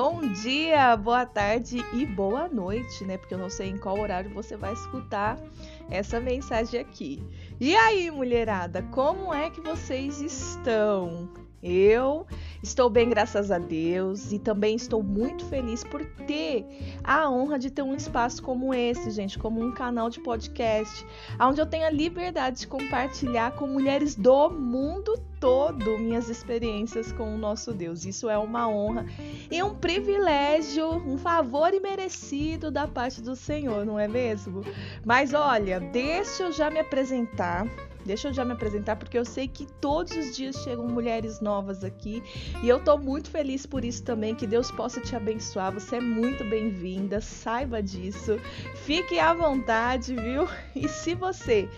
bom dia, boa tarde e boa noite, né? Porque eu não sei em qual horário você vai escutar essa mensagem aqui. E aí, mulherada, como é que vocês estão? Eu estou bem, graças a Deus, e também estou muito feliz por ter a honra de ter um espaço como esse, gente, como um canal de podcast, onde eu tenho a liberdade de compartilhar com mulheres do mundo todo minhas experiências com o nosso Deus. Isso é uma honra e um privilégio, um favor imerecido da parte do Senhor, não é mesmo? Mas olha, deixa eu já me apresentar. Deixa eu já me apresentar porque eu sei que todos os dias chegam mulheres novas aqui e eu tô muito feliz por isso também. Que Deus possa te abençoar. Você é muito bem-vinda, saiba disso. Fique à vontade, viu? E se você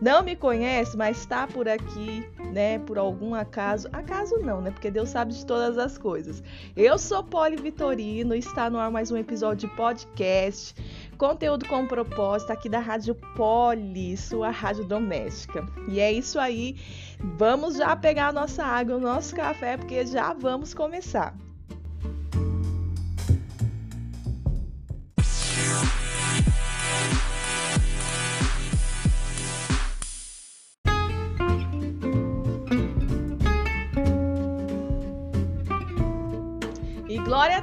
não me conhece, mas está por aqui, né, por algum acaso, acaso não, né? Porque Deus sabe de todas as coisas. Eu sou Poli Vitorino, está no ar mais um episódio de podcast. Conteúdo com propósito aqui da Rádio Poli, sua rádio doméstica. E é isso aí. Vamos já pegar a nossa água, o nosso café, porque já vamos começar.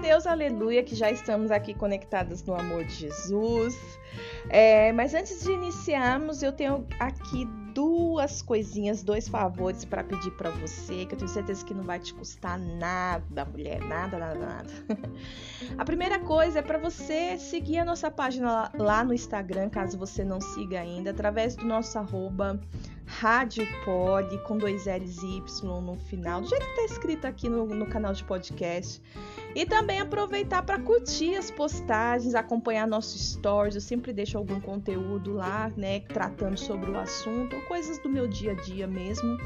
Deus, aleluia, que já estamos aqui conectadas no amor de Jesus. É, mas antes de iniciarmos, eu tenho aqui duas coisinhas, dois favores para pedir para você, que eu tenho certeza que não vai te custar nada, mulher, nada, nada, nada. a primeira coisa é para você seguir a nossa página lá no Instagram, caso você não siga ainda, através do nosso arroba Rádio Pod, com dois L's e Y no final, do jeito que tá escrito aqui no, no canal de podcast. E também aproveitar para curtir as postagens, acompanhar nossos stories. Eu sempre deixo algum conteúdo lá, né, tratando sobre o assunto, ou coisas do meu dia a dia mesmo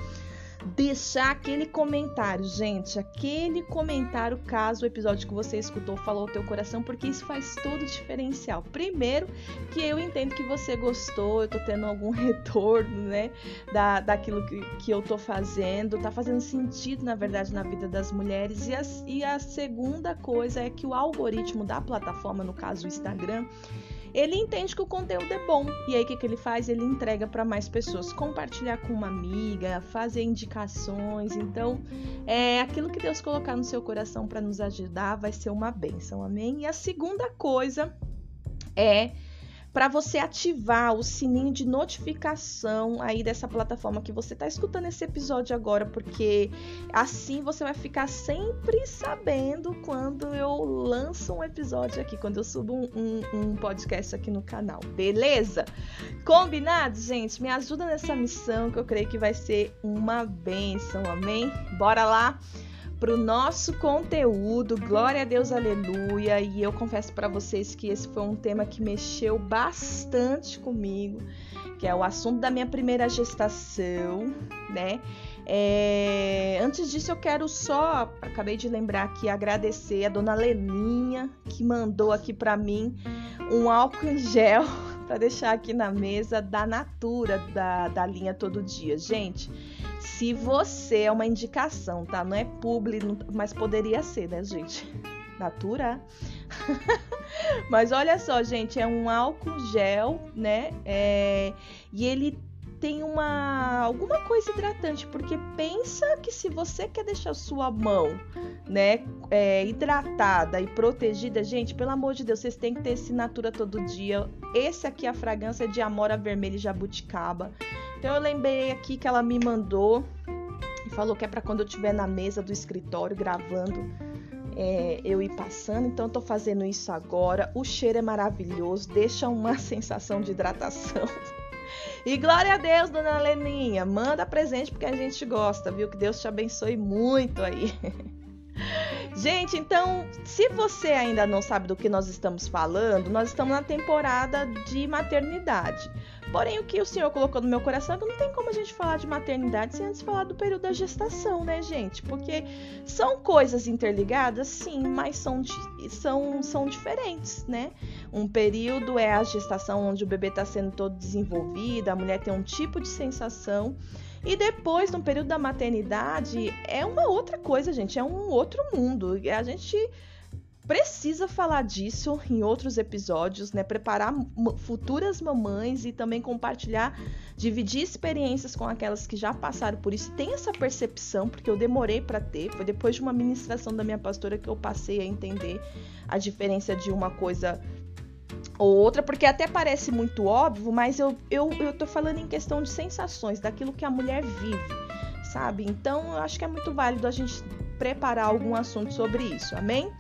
deixar aquele comentário, gente, aquele comentário caso o episódio que você escutou falou o teu coração, porque isso faz todo o diferencial. Primeiro, que eu entendo que você gostou, eu tô tendo algum retorno, né, da, daquilo que, que eu tô fazendo, tá fazendo sentido, na verdade, na vida das mulheres. E a, e a segunda coisa é que o algoritmo da plataforma, no caso o Instagram, ele entende que o conteúdo é bom. E aí o que, que ele faz? Ele entrega para mais pessoas, compartilhar com uma amiga, fazer indicações. Então, é aquilo que Deus colocar no seu coração para nos ajudar vai ser uma bênção. Amém? E a segunda coisa é para você ativar o sininho de notificação aí dessa plataforma que você está escutando esse episódio agora, porque assim você vai ficar sempre sabendo quando eu lanço um episódio aqui, quando eu subo um, um, um podcast aqui no canal, beleza? Combinado, gente? Me ajuda nessa missão que eu creio que vai ser uma benção, amém? Bora lá? Para o nosso conteúdo. Glória a Deus, aleluia. E eu confesso para vocês que esse foi um tema que mexeu bastante comigo, que é o assunto da minha primeira gestação, né? É... Antes disso, eu quero só, acabei de lembrar aqui, agradecer a dona Leninha, que mandou aqui para mim um álcool em gel para deixar aqui na mesa da Natura, da, da linha Todo Dia. Gente, se você é uma indicação, tá? Não é publi, mas poderia ser, né, gente? Natura. mas olha só, gente, é um álcool gel, né? É... E ele tem uma alguma coisa hidratante, porque pensa que se você quer deixar sua mão, né, é, hidratada e protegida, gente, pelo amor de Deus, vocês têm que ter esse Natura todo dia. Esse aqui é a fragrância de Amora Vermelha e Jabuticaba. Então eu lembrei aqui que ela me mandou e falou que é para quando eu estiver na mesa do escritório gravando, é, eu ir passando. Então eu tô fazendo isso agora. O cheiro é maravilhoso, deixa uma sensação de hidratação. E glória a Deus, dona Leninha. Manda presente porque a gente gosta, viu? Que Deus te abençoe muito aí. Gente, então, se você ainda não sabe do que nós estamos falando, nós estamos na temporada de maternidade. Porém, o que o Senhor colocou no meu coração é que não tem como a gente falar de maternidade sem antes falar do período da gestação, né, gente? Porque são coisas interligadas, sim, mas são, são, são diferentes, né? Um período é a gestação onde o bebê está sendo todo desenvolvido, a mulher tem um tipo de sensação. E depois, no período da maternidade, é uma outra coisa, gente. É um outro mundo. A gente precisa falar disso em outros episódios, né? Preparar futuras mamães e também compartilhar, dividir experiências com aquelas que já passaram por isso. Tem essa percepção, porque eu demorei para ter. Foi depois de uma ministração da minha pastora que eu passei a entender a diferença de uma coisa ou outra, porque até parece muito óbvio, mas eu, eu, eu tô falando em questão de sensações, daquilo que a mulher vive, sabe? Então eu acho que é muito válido a gente preparar algum assunto sobre isso, amém?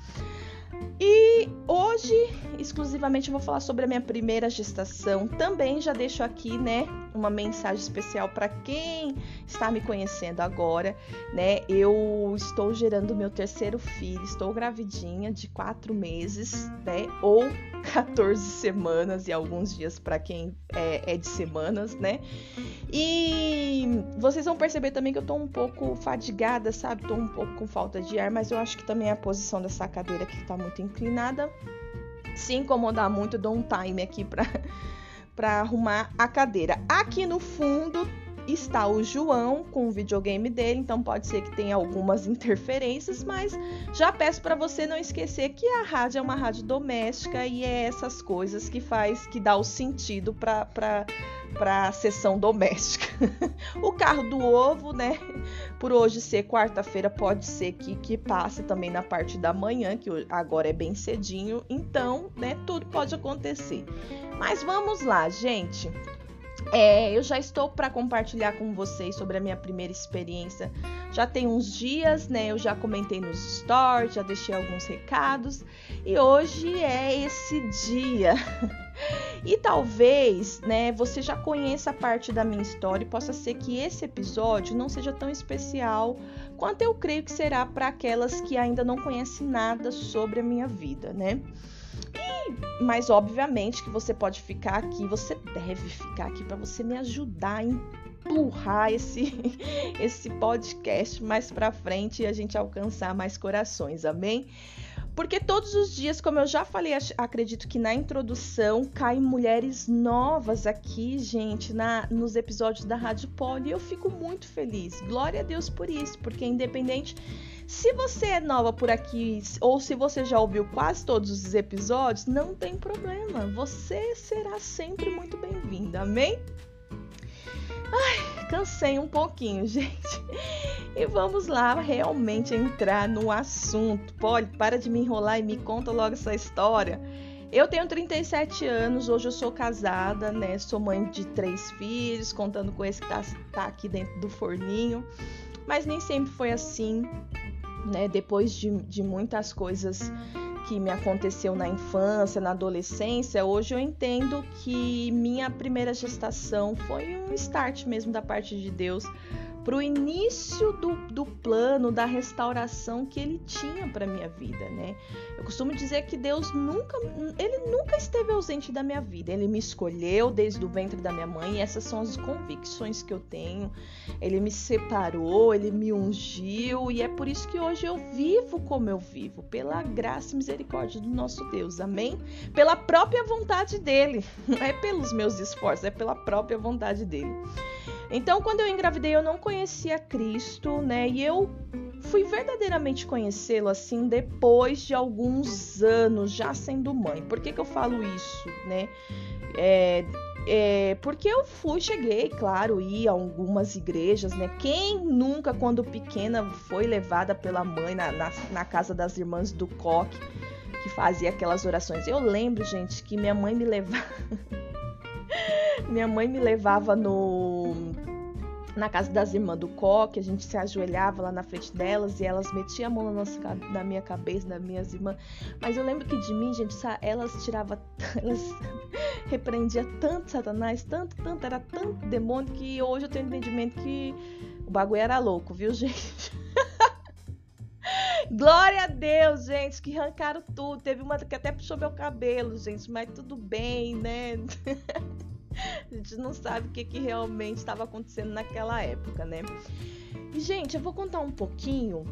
E hoje, exclusivamente, eu vou falar sobre a minha primeira gestação. Também já deixo aqui, né, uma mensagem especial para quem está me conhecendo agora, né? Eu estou gerando meu terceiro filho, estou gravidinha de quatro meses, né? Ou 14 semanas e alguns dias para quem é, é, de semanas, né? E vocês vão perceber também que eu tô um pouco fadigada, sabe? Tô um pouco com falta de ar, mas eu acho que também a posição dessa cadeira aqui tá muito inclinada. Se incomodar muito, eu dou um time aqui para para arrumar a cadeira. Aqui no fundo está o João com o videogame dele, então pode ser que tenha algumas interferências, mas já peço para você não esquecer que a rádio é uma rádio doméstica e é essas coisas que faz, que dá o sentido para para a sessão doméstica. o carro do ovo, né? Por hoje ser quarta-feira, pode ser que, que passe também na parte da manhã, que agora é bem cedinho. Então, né? Tudo pode acontecer. Mas vamos lá, gente. É, eu já estou para compartilhar com vocês sobre a minha primeira experiência. Já tem uns dias, né? Eu já comentei nos stories, já deixei alguns recados e hoje é esse dia. E talvez, né, você já conheça parte da minha história e possa ser que esse episódio não seja tão especial quanto eu creio que será para aquelas que ainda não conhecem nada sobre a minha vida, né? Mas obviamente que você pode ficar aqui, você deve ficar aqui para você me ajudar a empurrar esse esse podcast mais para frente e a gente alcançar mais corações, amém? Porque todos os dias, como eu já falei, acredito que na introdução, caem mulheres novas aqui, gente, na, nos episódios da Rádio Poli. E eu fico muito feliz. Glória a Deus por isso, porque independente se você é nova por aqui ou se você já ouviu quase todos os episódios, não tem problema. Você será sempre muito bem-vinda. Amém? Ai, cansei um pouquinho, gente. E vamos lá realmente entrar no assunto. Pode, para de me enrolar e me conta logo essa história. Eu tenho 37 anos, hoje eu sou casada, né? Sou mãe de três filhos, contando com esse que tá, tá aqui dentro do forninho. Mas nem sempre foi assim, né? Depois de, de muitas coisas que me aconteceu na infância, na adolescência, hoje eu entendo que minha primeira gestação foi um start mesmo da parte de Deus para o início do, do plano da restauração que ele tinha para minha vida, né? Eu costumo dizer que Deus nunca, ele nunca esteve ausente da minha vida. Ele me escolheu desde o ventre da minha mãe. Essas são as convicções que eu tenho. Ele me separou, ele me ungiu e é por isso que hoje eu vivo como eu vivo, pela graça e misericórdia do nosso Deus. Amém? Pela própria vontade dele, não é pelos meus esforços, é pela própria vontade dele. Então, quando eu engravidei, eu não conhecia Cristo, né? E eu fui verdadeiramente conhecê-lo assim depois de alguns anos já sendo mãe. Por que, que eu falo isso, né? É, é, porque eu fui, cheguei, claro, ia a algumas igrejas, né? Quem nunca, quando pequena, foi levada pela mãe na, na, na casa das irmãs do coque, que fazia aquelas orações? Eu lembro, gente, que minha mãe me levava. Minha mãe me levava no na casa das irmãs do coque, a gente se ajoelhava lá na frente delas e elas metiam a mão na, nossa, na minha cabeça, nas minhas irmãs. Mas eu lembro que de mim, gente, elas tiravam, elas repreendiam tanto Satanás, tanto, tanto, era tanto demônio que hoje eu tenho entendimento que o bagulho era louco, viu, gente? Glória a Deus, gente, que arrancaram tudo. Teve uma que até puxou meu cabelo, gente, mas tudo bem, né? a gente não sabe o que, que realmente estava acontecendo naquela época, né? E, gente, eu vou contar um pouquinho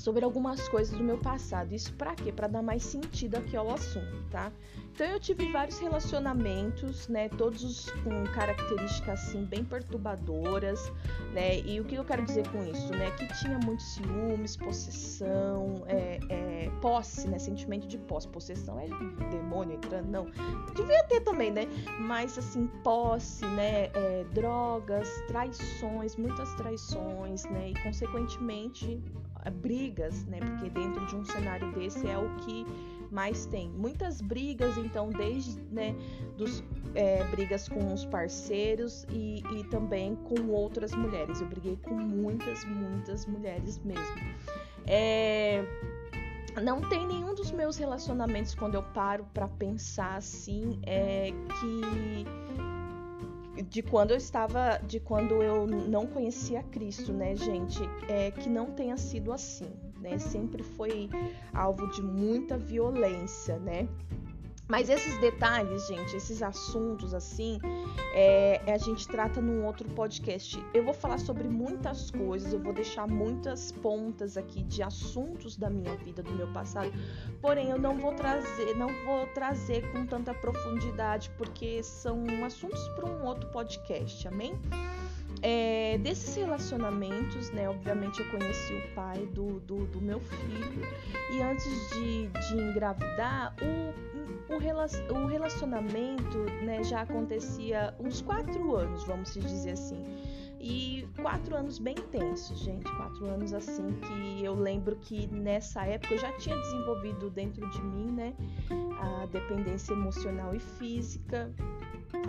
sobre algumas coisas do meu passado. Isso para quê? Para dar mais sentido aqui ao assunto, tá? Então eu tive vários relacionamentos, né, todos com características assim bem perturbadoras, né? E o que eu quero dizer com isso, né? Que tinha muitos ciúmes, possessão, é, é, posse, né? Sentimento de posse, possessão é demônio entrando, não. Devia ter também, né? Mas assim posse, né? É, drogas, traições, muitas traições, né? E consequentemente brigas, né? Porque dentro de um cenário desse é o que mais tem. Muitas brigas, então, desde né, dos, é, brigas com os parceiros e, e também com outras mulheres. Eu briguei com muitas, muitas mulheres mesmo. É, não tem nenhum dos meus relacionamentos quando eu paro para pensar assim é que de quando eu estava, de quando eu não conhecia Cristo, né, gente, é que não tenha sido assim né? Sempre foi alvo de muita violência, né? Mas esses detalhes, gente, esses assuntos assim, é, a gente trata num outro podcast. Eu vou falar sobre muitas coisas, eu vou deixar muitas pontas aqui de assuntos da minha vida, do meu passado. Porém, eu não vou trazer, não vou trazer com tanta profundidade, porque são assuntos para um outro podcast, amém? É, desses relacionamentos, né? Obviamente eu conheci o pai do, do, do meu filho e antes de, de engravidar, o, o, relacionamento né, já acontecia uns quatro anos, vamos dizer assim. E quatro anos bem intensos, gente. Quatro anos assim que eu lembro que nessa época eu já tinha desenvolvido dentro de mim, né? A dependência emocional e física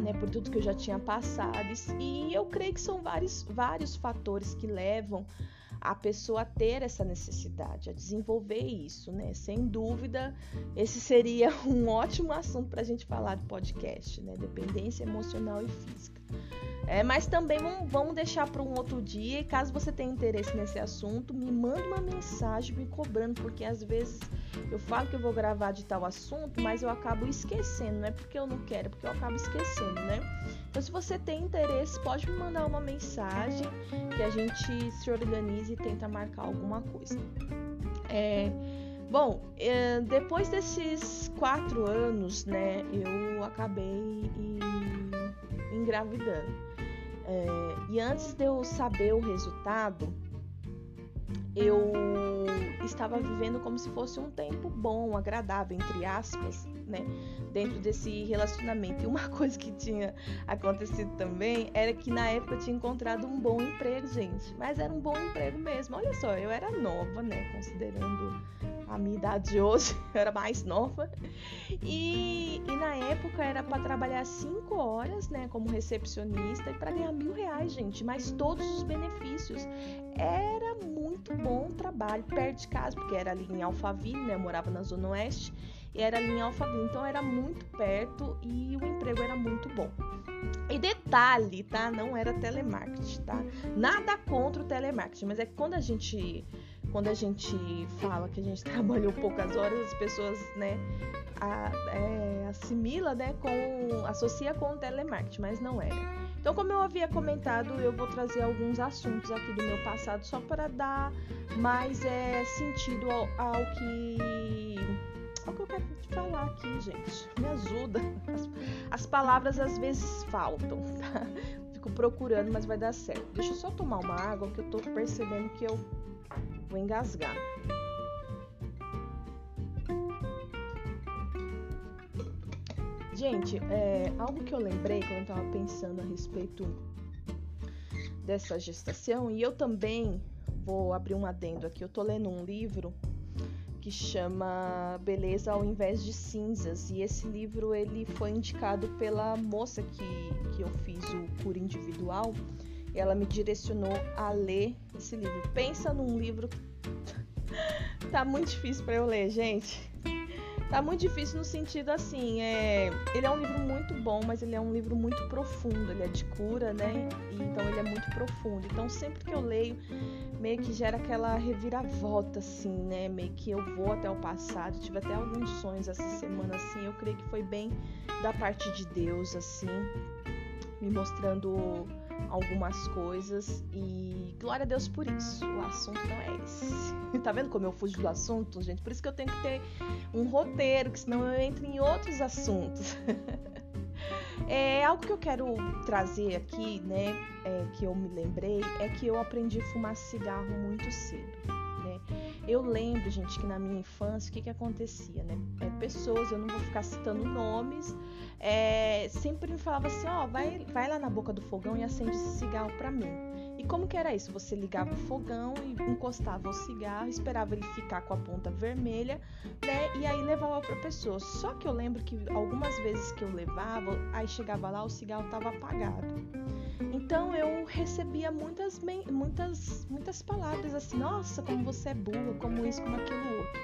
né, por tudo que eu já tinha passado. E eu creio que são vários, vários fatores que levam a pessoa ter essa necessidade, a desenvolver isso, né? Sem dúvida, esse seria um ótimo assunto para a gente falar do podcast, né? Dependência emocional e física. É, mas também vamos, deixar para um outro dia. E caso você tenha interesse nesse assunto, me manda uma mensagem me cobrando, porque às vezes eu falo que eu vou gravar de tal assunto, mas eu acabo esquecendo. Não é porque eu não quero, é porque eu acabo esquecendo, né? Então, se você tem interesse, pode me mandar uma mensagem que a gente se organize e tenta marcar alguma coisa. É, bom, é, depois desses quatro anos, né, eu acabei engravidando. É, e antes de eu saber o resultado, eu estava vivendo como se fosse um tempo bom, agradável, entre aspas, né? Dentro desse relacionamento. E uma coisa que tinha acontecido também era que na época eu tinha encontrado um bom emprego, gente. Mas era um bom emprego mesmo. Olha só, eu era nova, né? Considerando a minha idade de hoje, eu era mais nova. E, e na época era para trabalhar cinco horas, né, como recepcionista e para ganhar mil reais, gente, mas todos os benefícios. Era muito bom trabalho, perto de casa, porque era ali em Alphaville, né, eu morava na Zona Oeste, e era ali em Alphaville, então era muito perto e o emprego era muito bom. E detalhe, tá? Não era telemarketing, tá? Nada contra o telemarketing, mas é que quando a gente quando a gente fala que a gente trabalhou poucas horas, as pessoas, né, a, é, assimila, né, com associa com o telemarketing, mas não era. Então, como eu havia comentado, eu vou trazer alguns assuntos aqui do meu passado só para dar mais é, sentido ao, ao que ao que eu quero te falar aqui, gente. Me ajuda. As, as palavras às vezes faltam, tá? Fico procurando, mas vai dar certo. Deixa eu só tomar uma água que eu tô percebendo que eu Vou engasgar. Gente, é, algo que eu lembrei quando eu estava pensando a respeito dessa gestação, e eu também vou abrir um adendo aqui. Eu tô lendo um livro que chama Beleza ao invés de cinzas, e esse livro ele foi indicado pela moça que, que eu fiz o cura individual e ela me direcionou a ler esse livro. Pensa num livro tá muito difícil para eu ler, gente. Tá muito difícil no sentido assim, é, ele é um livro muito bom, mas ele é um livro muito profundo, ele é de cura, né? E, então ele é muito profundo. Então sempre que eu leio, meio que gera aquela reviravolta assim, né? Meio que eu vou até o passado, tive até alguns sonhos essa semana assim, eu creio que foi bem da parte de Deus assim, me mostrando algumas coisas e glória a Deus por isso. O assunto não é esse. tá vendo como eu fujo do assunto, gente? Por isso que eu tenho que ter um roteiro, que senão eu entro em outros assuntos. é algo que eu quero trazer aqui, né? É, que eu me lembrei é que eu aprendi a fumar cigarro muito cedo. Né? Eu lembro, gente, que na minha infância o que, que acontecia, né? É, pessoas, eu não vou ficar citando nomes, é, sempre me falava assim, ó, oh, vai, vai lá na boca do fogão e acende esse cigarro para mim. E como que era isso? Você ligava o fogão e encostava o cigarro, esperava ele ficar com a ponta vermelha, né? E aí levava para pessoa. Só que eu lembro que algumas vezes que eu levava, aí chegava lá o cigarro estava apagado. Então eu recebia muitas muitas muitas palavras assim, nossa, como você é burro, como isso, como aquilo outro.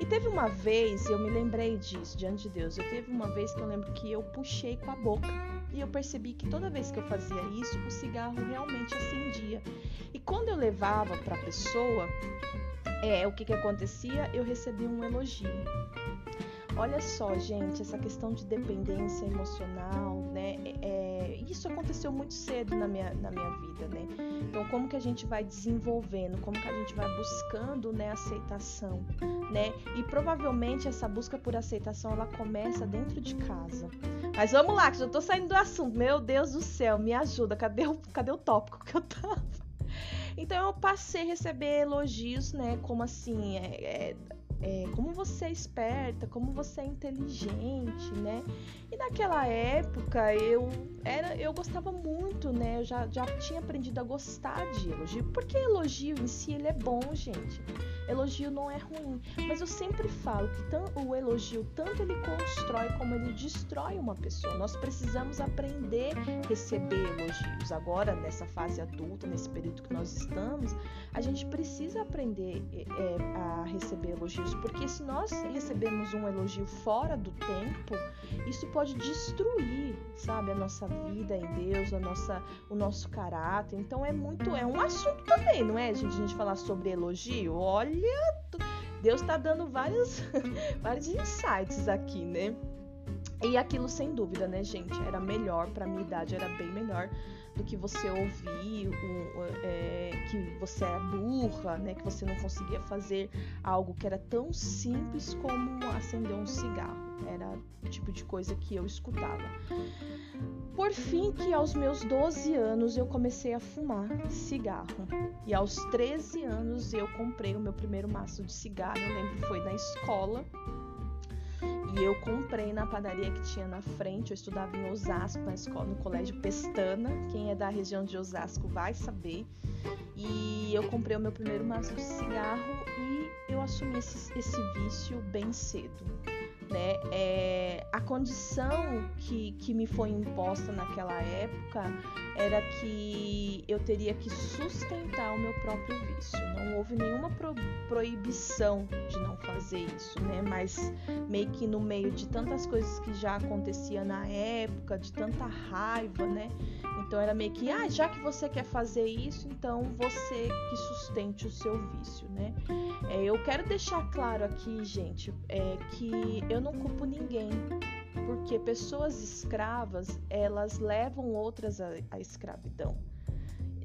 E teve uma vez, eu me lembrei disso diante de Deus. Eu teve uma vez que eu lembro que eu puxei com a boca. E eu percebi que toda vez que eu fazia isso, o cigarro realmente acendia. E quando eu levava para a pessoa, é, o que, que acontecia? Eu recebia um elogio. Olha só, gente, essa questão de dependência emocional, né? É, isso aconteceu muito cedo na minha, na minha vida, né? Então, como que a gente vai desenvolvendo, como que a gente vai buscando, né, aceitação, né? E provavelmente essa busca por aceitação ela começa dentro de casa. Mas vamos lá, que já tô saindo do assunto. Meu Deus do céu, me ajuda. Cadê o, cadê o tópico que eu tava? Então eu passei a receber elogios, né? Como assim, é, é, é, como você é esperta, como você é inteligente, né? E naquela época eu era, eu gostava muito, né? Eu já, já tinha aprendido a gostar de elogio, porque elogio em si ele é bom, gente. Elogio não é ruim, mas eu sempre falo que o elogio tanto ele constrói como ele destrói uma pessoa. Nós precisamos aprender a receber elogios. Agora, nessa fase adulta, nesse período que nós estamos, a gente precisa aprender é, a receber elogios, porque se nós recebemos um elogio fora do tempo, isso pode destruir, sabe, a nossa vida em Deus, a nossa, o nosso caráter. Então é muito, é um assunto também, não é, gente, a gente falar sobre elogio? Olha, Deus está dando vários, vários insights aqui, né? E aquilo sem dúvida, né, gente? Era melhor, para minha idade era bem melhor do que você ouvir um, é, que você é burra, né? Que você não conseguia fazer algo que era tão simples como acender um cigarro. Era o tipo de coisa que eu escutava. Por fim, que aos meus 12 anos eu comecei a fumar cigarro. E aos 13 anos eu comprei o meu primeiro maço de cigarro. Eu lembro que foi na escola. E eu comprei na padaria que tinha na frente. Eu estudava em Osasco, na escola, no colégio Pestana. Quem é da região de Osasco vai saber. E eu comprei o meu primeiro maço de cigarro e eu assumi esse, esse vício bem cedo né? É, a condição que, que me foi imposta naquela época era que eu teria que sustentar o meu próprio vício. Não houve nenhuma pro, proibição de não fazer isso, né? Mas meio que no meio de tantas coisas que já acontecia na época, de tanta raiva, né? Então era meio que, ah, já que você quer fazer isso, então você que sustente o seu vício, né? É, eu quero deixar claro aqui, gente, é, que eu não culpo ninguém, porque pessoas escravas elas levam outras à, à escravidão.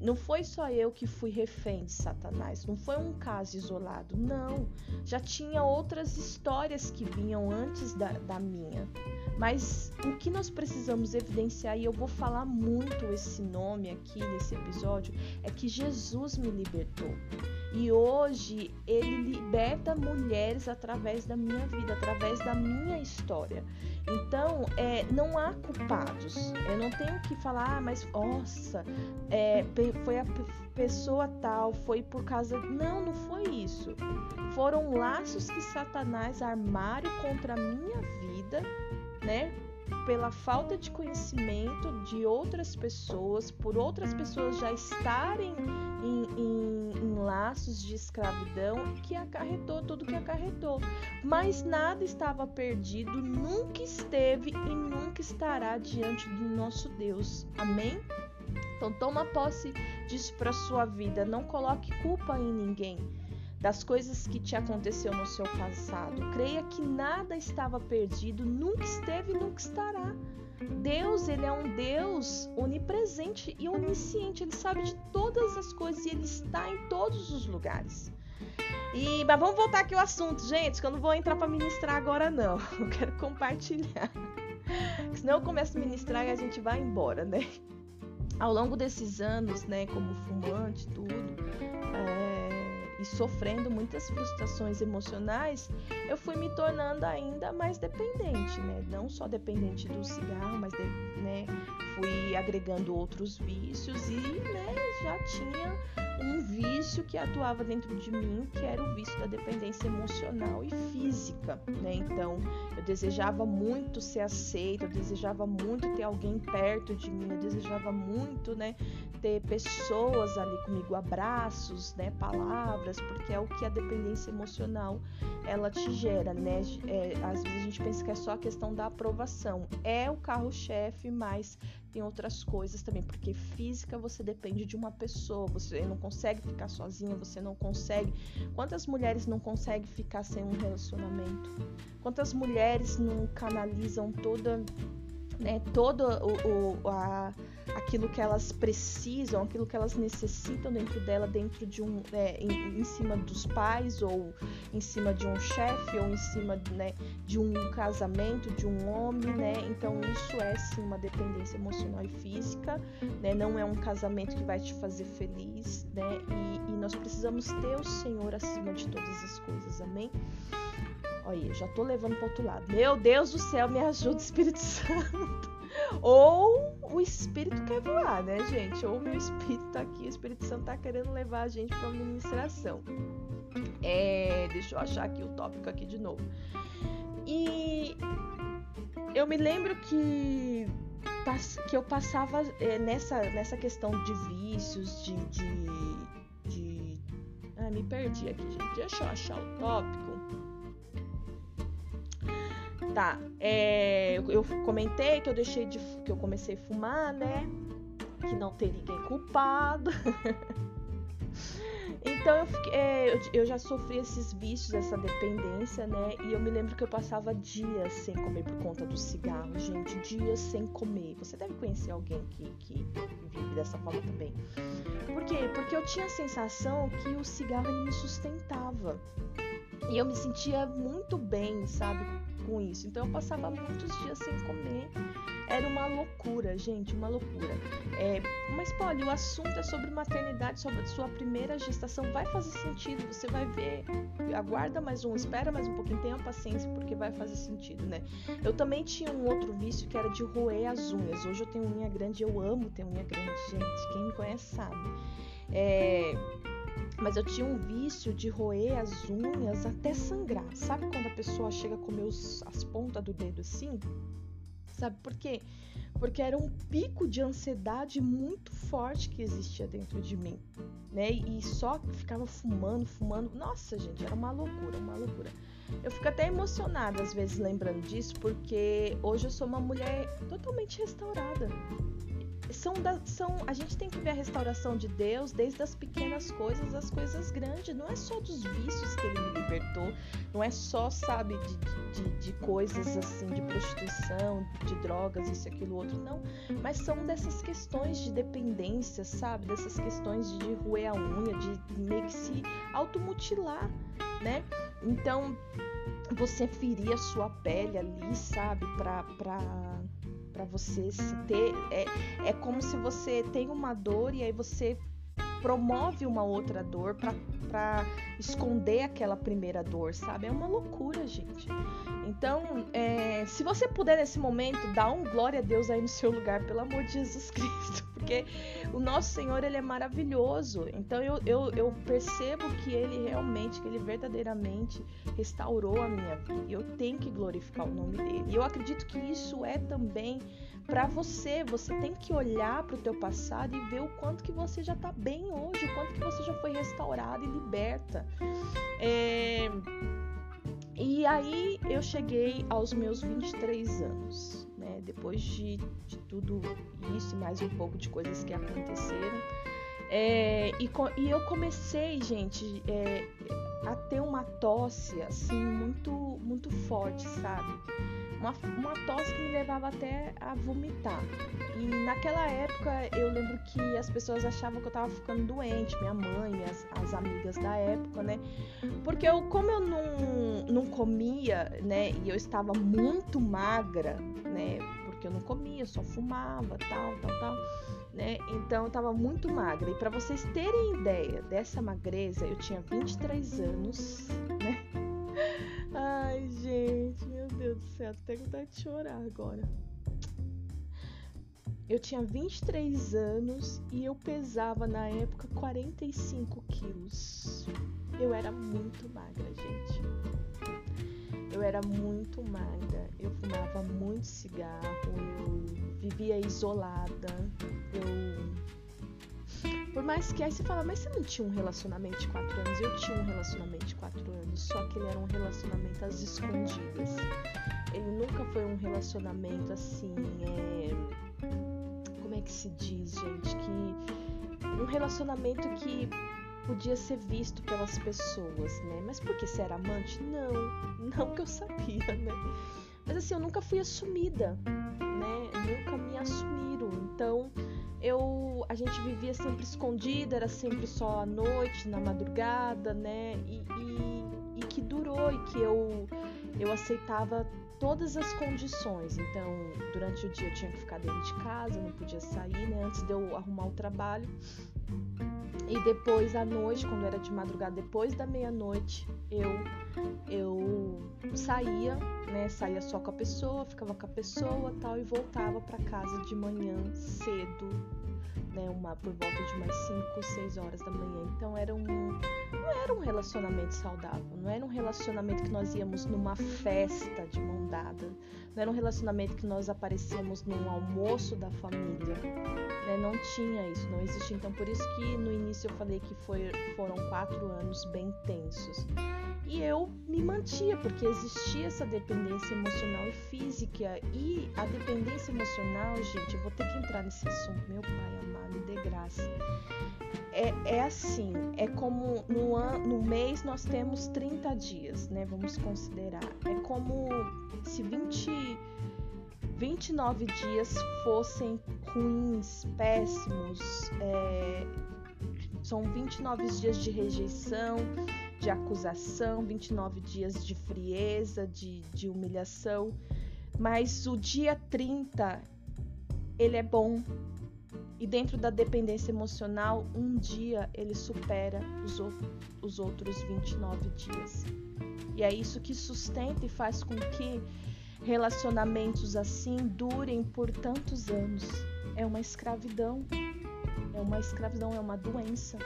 Não foi só eu que fui refém de Satanás, não foi um caso isolado, não. Já tinha outras histórias que vinham antes da, da minha. Mas o que nós precisamos evidenciar, e eu vou falar muito esse nome aqui nesse episódio, é que Jesus me libertou. E hoje ele liberta mulheres através da minha vida, através da minha história. Então, é, não há culpados. Eu não tenho que falar, ah, mas nossa, é, foi a pessoa tal, foi por causa. Não, não foi isso. Foram laços que Satanás armaram contra a minha vida, né? Pela falta de conhecimento de outras pessoas, por outras pessoas já estarem em, em, em laços de escravidão que acarretou tudo que acarretou. Mas nada estava perdido, nunca esteve e nunca estará diante do nosso Deus. Amém? Então toma posse disso para sua vida, não coloque culpa em ninguém das coisas que te aconteceu no seu passado. Creia que nada estava perdido, nunca esteve e nunca estará. Deus, ele é um Deus onipresente e onisciente. Ele sabe de todas as coisas e ele está em todos os lugares. E, mas vamos voltar aqui ao assunto, gente, que eu não vou entrar para ministrar agora não. Eu quero compartilhar. Senão eu começo a ministrar e a gente vai embora, né? Ao longo desses anos, né, como fumante, tudo, é, e sofrendo muitas frustrações emocionais, eu fui me tornando ainda mais dependente, né? Não só dependente do cigarro, mas de, né, fui agregando outros vícios e, né, já tinha um vício que atuava dentro de mim, que era o vício da dependência emocional e física, né? Então, eu desejava muito ser aceita, eu desejava muito ter alguém perto de mim, eu desejava muito, né, ter pessoas ali comigo, abraços, né, palavras, porque é o que a dependência emocional ela te gera, né? É, às vezes a gente pensa que é só a questão da aprovação, é o carro-chefe, mas tem outras coisas também, porque física você depende de uma pessoa, você não consegue ficar sozinha, você não consegue. Quantas mulheres não conseguem ficar sem um relacionamento? Quantas mulheres não canalizam toda né, todo o, o, a, aquilo que elas precisam, aquilo que elas necessitam dentro dela, dentro de um, é, em, em, cima dos pais ou em cima de um chefe ou em cima né, de um casamento de um homem, né? Então isso é sim uma dependência emocional e física, né? Não é um casamento que vai te fazer feliz, né? E, e nós precisamos ter o Senhor acima de todas as coisas, amém? Olha, eu já tô levando pro outro lado. Meu Deus do céu, me ajuda, Espírito Santo. Ou o Espírito quer voar, né, gente? Ou o meu Espírito tá aqui, o Espírito Santo tá querendo levar a gente pra administração. É, deixa eu achar aqui o tópico aqui de novo. E eu me lembro que, que eu passava é, nessa, nessa questão de vícios, de, de, de... Ah, me perdi aqui, gente. Deixa eu achar o tópico. Tá, é, eu, eu, comentei que eu deixei de. que eu comecei a fumar, né? Que não tem ninguém culpado. então eu, fiquei, é, eu, eu, já sofri esses vícios, essa dependência, né? E eu me lembro que eu passava dias sem comer por conta do cigarro, gente. Dias sem comer. Você deve conhecer alguém que, que vive dessa forma também. Por quê? Porque eu tinha a sensação que o cigarro me sustentava. E eu me sentia muito bem, sabe? com isso. Então eu passava muitos dias sem comer. Era uma loucura, gente, uma loucura. É, mas, Polly, o assunto é sobre maternidade, sobre sua primeira gestação. Vai fazer sentido, você vai ver. Aguarda mais um, espera mais um pouquinho, tenha paciência, porque vai fazer sentido, né? Eu também tinha um outro vício que era de roer as unhas. Hoje eu tenho unha grande, eu amo ter unha grande, gente. Quem me conhece sabe. É mas eu tinha um vício de roer as unhas até sangrar. Sabe quando a pessoa chega os, as pontas do dedo assim? Sabe por quê? Porque era um pico de ansiedade muito forte que existia dentro de mim, né? E só ficava fumando, fumando. Nossa, gente, era uma loucura, uma loucura. Eu fico até emocionada às vezes lembrando disso, porque hoje eu sou uma mulher totalmente restaurada são, da, são a gente tem que ver a restauração de Deus desde as pequenas coisas às coisas grandes. Não é só dos vícios que Ele me libertou, não é só, sabe, de, de, de coisas assim, de prostituição, de drogas, isso, aquilo, outro, não. Mas são dessas questões de dependência, sabe, dessas questões de roer a unha, de meio que se automutilar, né? Então, você ferir a sua pele ali, sabe, pra. pra para você se ter. É, é como se você tem uma dor e aí você promove uma outra dor para esconder aquela primeira dor, sabe? É uma loucura, gente. Então, é, se você puder nesse momento, dá um glória a Deus aí no seu lugar, pelo amor de Jesus Cristo, porque o nosso Senhor, ele é maravilhoso. Então, eu, eu, eu percebo que ele realmente, que ele verdadeiramente restaurou a minha vida. E eu tenho que glorificar o nome dele. E eu acredito que isso é também para você. Você tem que olhar para o teu passado e ver o quanto que você já está bem hoje, o quanto que você já foi restaurada e liberta. É... E aí eu cheguei aos meus 23 anos, né? Depois de, de tudo isso e mais um pouco de coisas que aconteceram, É, e, e, eu comecei, gente, é, a ter uma tosse assim muito, muito forte, sabe? Uma, uma tosse que me levava até a vomitar. E naquela época eu lembro que as pessoas achavam que eu tava ficando doente, minha mãe, as, as amigas da época, né? Porque eu, como eu não, não comia, né? E eu estava muito magra, né? Porque eu não comia, só fumava, tal, tal, tal né? Então eu tava muito magra. E para vocês terem ideia dessa magreza, eu tinha 23 anos, né? Ai, gente, meu Deus do céu, até vontade de chorar agora. Eu tinha 23 anos e eu pesava na época 45 quilos. Eu era muito magra, gente. Eu era muito magra. Eu fumava muito cigarro. Eu vivia isolada. Eu. Por mais que aí você fala, mas você não tinha um relacionamento de quatro anos? Eu tinha um relacionamento de quatro anos, só que ele era um relacionamento às escondidas. Ele nunca foi um relacionamento assim, é... como é que se diz, gente? Que um relacionamento que podia ser visto pelas pessoas, né? Mas porque você era amante? Não, não que eu sabia, né? Mas assim, eu nunca fui assumida né? Nunca me assumiram. Então, eu a gente vivia sempre escondida, era sempre só à noite, na madrugada, né? E, e, e que durou e que eu eu aceitava todas as condições. Então, durante o dia eu tinha que ficar dentro de casa, não podia sair, né? Antes de eu arrumar o trabalho. E depois à noite, quando era de madrugada, depois da meia-noite, eu eu saía, né? Saía só com a pessoa, ficava com a pessoa, tal e voltava para casa de manhã cedo, né? Uma por volta de umas 5, 6 horas da manhã. Então era um não era um relacionamento saudável, não era um relacionamento que nós íamos numa festa de mão dada, não era um relacionamento que nós aparecíamos num almoço da família né? Não tinha isso, não existia. Então, por isso que no início eu falei que foi, foram quatro anos bem tensos. E eu me mantia, porque existia essa dependência emocional e física. E a dependência emocional, gente, eu vou ter que entrar nesse assunto, meu pai amado, me dê graça. É, é assim, é como no, an, no mês nós temos 30 dias, né? Vamos considerar. É como se 20 29 dias fossem ruins, péssimos, é, são 29 dias de rejeição, de acusação, 29 dias de frieza, de, de humilhação, mas o dia 30 ele é bom. E dentro da dependência emocional, um dia ele supera os, os outros 29 dias. E é isso que sustenta e faz com que relacionamentos assim durem por tantos anos. É uma escravidão. É uma escravidão, é uma doença.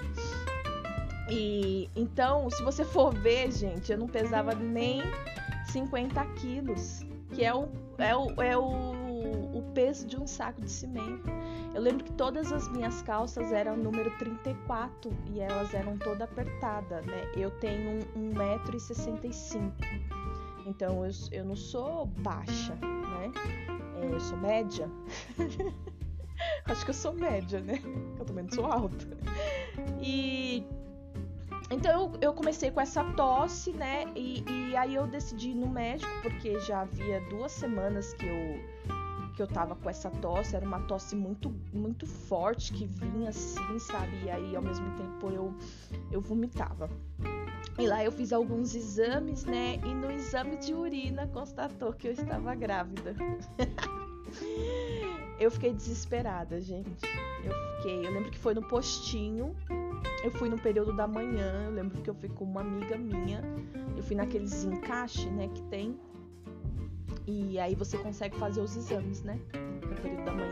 E então, se você for ver, gente, eu não pesava nem 50 quilos, que é o, é o, é o, o peso de um saco de cimento. Eu lembro que todas as minhas calças eram número 34 e elas eram toda apertada, né? Eu tenho 1,65m. Então eu, eu não sou baixa, né? É, eu sou média. Acho que eu sou média, né? Eu também não sou alta. E então eu, comecei com essa tosse, né? E, e, aí eu decidi ir no médico, porque já havia duas semanas que eu que eu tava com essa tosse, era uma tosse muito muito forte que vinha assim, sabe? E aí ao mesmo tempo eu eu vomitava. E lá eu fiz alguns exames, né? E no exame de urina constatou que eu estava grávida. eu fiquei desesperada, gente. Eu fiquei. Eu lembro que foi no postinho. Eu fui no período da manhã. Eu lembro que eu fui com uma amiga minha. Eu fui naqueles encaixe, né? Que tem. E aí você consegue fazer os exames, né? No período da manhã.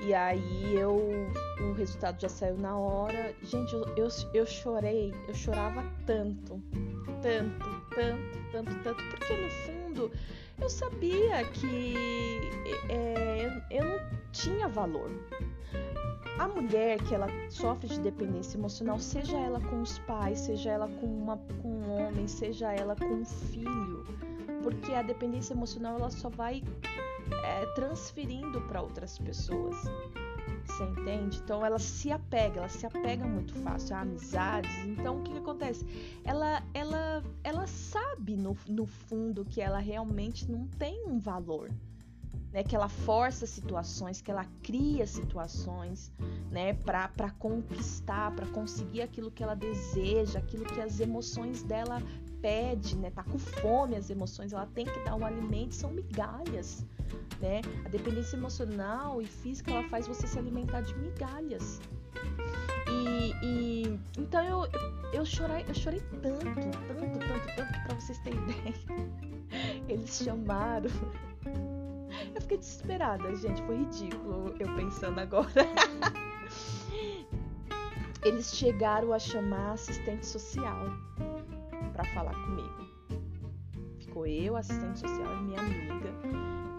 E aí eu o resultado já saiu na hora. Gente, eu, eu, eu chorei, eu chorava tanto, tanto, tanto, tanto, tanto, porque no fundo eu sabia que é, eu não tinha valor. A mulher que ela sofre de dependência emocional, seja ela com os pais, seja ela com, uma, com um homem, seja ela com um filho, porque a dependência emocional ela só vai é, transferindo para outras pessoas. Você entende? Então ela se apega, ela se apega muito fácil a amizades. Então o que, que acontece? Ela, ela, ela sabe no, no fundo que ela realmente não tem um valor. Né, que ela força situações, que ela cria situações, né, para conquistar, para conseguir aquilo que ela deseja, aquilo que as emoções dela pede, né, tá com fome, as emoções, ela tem que dar um alimento, são migalhas, né? A dependência emocional e física ela faz você se alimentar de migalhas. E, e então eu, eu chorei, eu chorei tanto, tanto, tanto, tanto para vocês terem ideia, eles chamaram. Eu fiquei desesperada, gente, foi ridículo eu pensando agora. Eles chegaram a chamar assistente social para falar comigo. Ficou eu, assistente social e minha amiga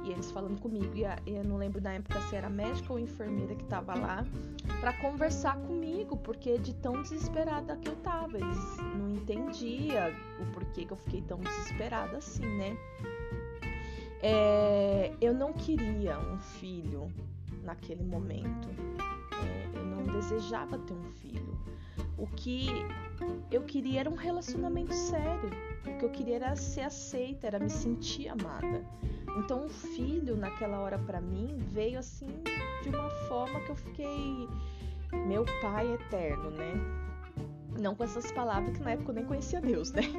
e eles falando comigo. E eu não lembro na época se era médica ou enfermeira que tava lá para conversar comigo, porque de tão desesperada que eu tava. Eles não entendiam o porquê que eu fiquei tão desesperada assim, né? É, eu não queria um filho naquele momento. É, eu não desejava ter um filho. O que eu queria era um relacionamento sério. O que eu queria era ser aceita, era me sentir amada. Então, o filho, naquela hora para mim, veio assim de uma forma que eu fiquei meu pai eterno, né? Não com essas palavras que na época eu nem conhecia Deus, né?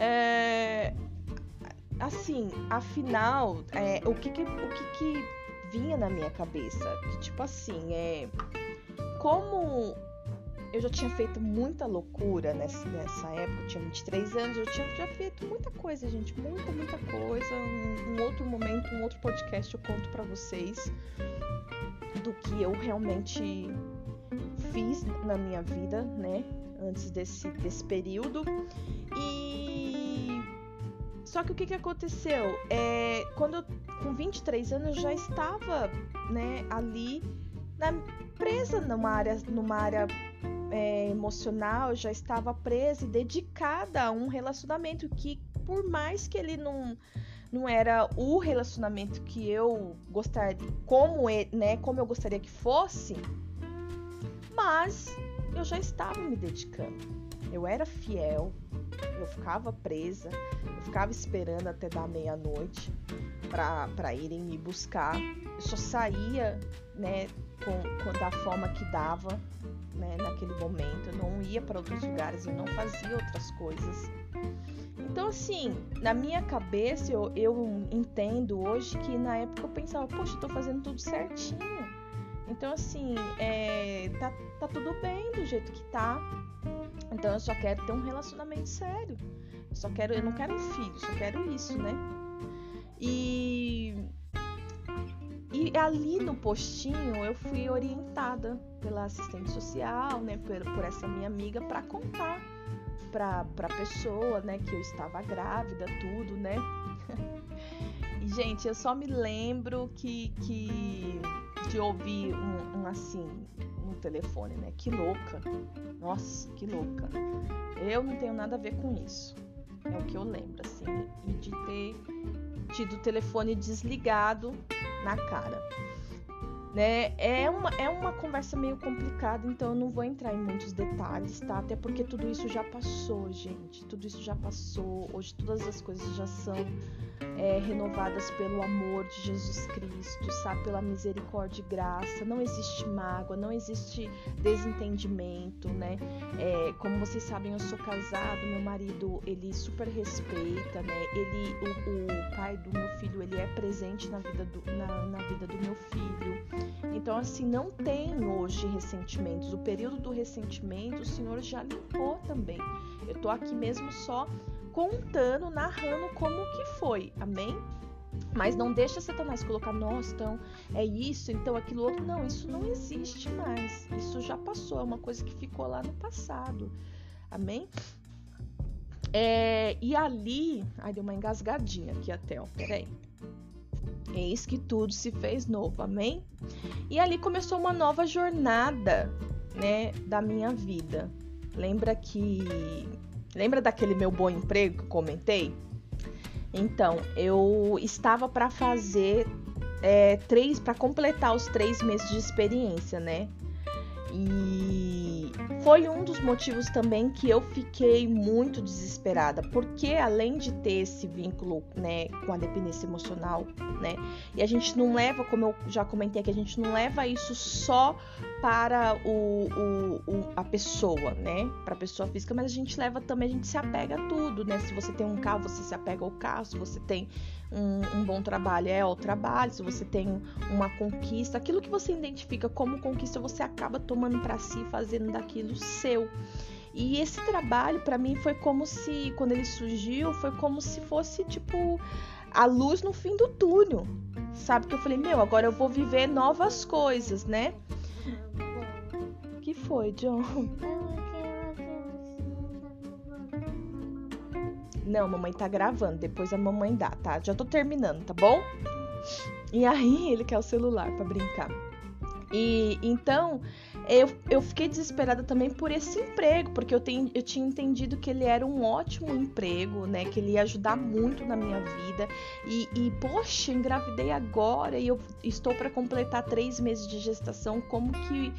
É, assim, afinal, é, o, que, que, o que, que vinha na minha cabeça? Tipo assim, é como eu já tinha feito muita loucura nessa, nessa época, eu tinha 23 anos, eu tinha já feito muita coisa, gente, muita, muita coisa. Um, um outro momento, um outro podcast eu conto para vocês do que eu realmente fiz na minha vida, né, antes desse, desse período. E só que o que, que aconteceu? É, quando eu, com 23 anos, eu já estava, né, ali na, presa numa área, numa área é, emocional, já estava presa e dedicada a um relacionamento que, por mais que ele não, não era o relacionamento que eu gostaria, como, ele, né, como eu gostaria que fosse, mas eu já estava me dedicando. Eu era fiel, eu ficava presa, eu ficava esperando até dar meia-noite para irem me buscar. Eu só saía, né, com, com, da forma que dava, né, naquele momento. Eu não ia para outros lugares, eu não fazia outras coisas. Então, assim, na minha cabeça, eu, eu entendo hoje que na época eu pensava, poxa, eu tô fazendo tudo certinho. Então, assim, é, tá, tá tudo bem do jeito que tá. Então, eu só quero ter um relacionamento sério. Eu só quero, eu não quero um filho, só quero isso, né? E e ali no postinho eu fui orientada pela assistente social, né, por, por essa minha amiga, para contar para a pessoa, né, que eu estava grávida, tudo, né. e gente, eu só me lembro que, que de ouvir um, um assim no telefone, né, que louca, nossa, que louca. Eu não tenho nada a ver com isso. É o que eu lembro, assim, e de ter tido o telefone desligado na cara. Né? É, uma, é uma conversa meio complicada, então eu não vou entrar em muitos detalhes, tá? Até porque tudo isso já passou, gente. Tudo isso já passou. Hoje todas as coisas já são é, renovadas pelo amor de Jesus Cristo, sabe? Pela misericórdia e graça. Não existe mágoa, não existe desentendimento, né? É, como vocês sabem, eu sou casado, meu marido, ele super respeita, né? Ele, o, o pai do meu filho, ele é presente na vida do, na, na vida do meu filho. Então, assim, não tem hoje ressentimentos. O período do ressentimento, o Senhor já limpou também. Eu tô aqui mesmo só contando, narrando como que foi. Amém? Mas não deixa Satanás colocar, nossa, então é isso, então aquilo outro. Não, isso não existe mais. Isso já passou, é uma coisa que ficou lá no passado. Amém? É, e ali. Ai, deu uma engasgadinha aqui até, ó. Peraí. Eis que tudo se fez novo, amém? E ali começou uma nova jornada, né, da minha vida. Lembra que Lembra daquele meu bom emprego que eu comentei? Então, eu estava para fazer é, três para completar os três meses de experiência, né? E foi um dos motivos também que eu fiquei muito desesperada, porque além de ter esse vínculo, né, com a dependência emocional, né, e a gente não leva, como eu já comentei aqui, a gente não leva isso só para o, o, o a pessoa, né, para a pessoa física, mas a gente leva também, a gente se apega a tudo, né, se você tem um carro, você se apega ao carro, se você tem um, um, bom trabalho é o trabalho, se você tem uma conquista, aquilo que você identifica como conquista, você acaba tomando para si, fazendo daquilo seu. E esse trabalho para mim foi como se, quando ele surgiu, foi como se fosse tipo a luz no fim do túnel. Sabe que eu falei, meu, agora eu vou viver novas coisas, né? O que foi, John? Não, mamãe tá gravando, depois a mamãe dá, tá? Já tô terminando, tá bom? E aí ele quer o celular para brincar. E então eu, eu fiquei desesperada também por esse emprego, porque eu, tenho, eu tinha entendido que ele era um ótimo emprego, né? Que ele ia ajudar muito na minha vida. E, e poxa, engravidei agora e eu estou para completar três meses de gestação. Como que,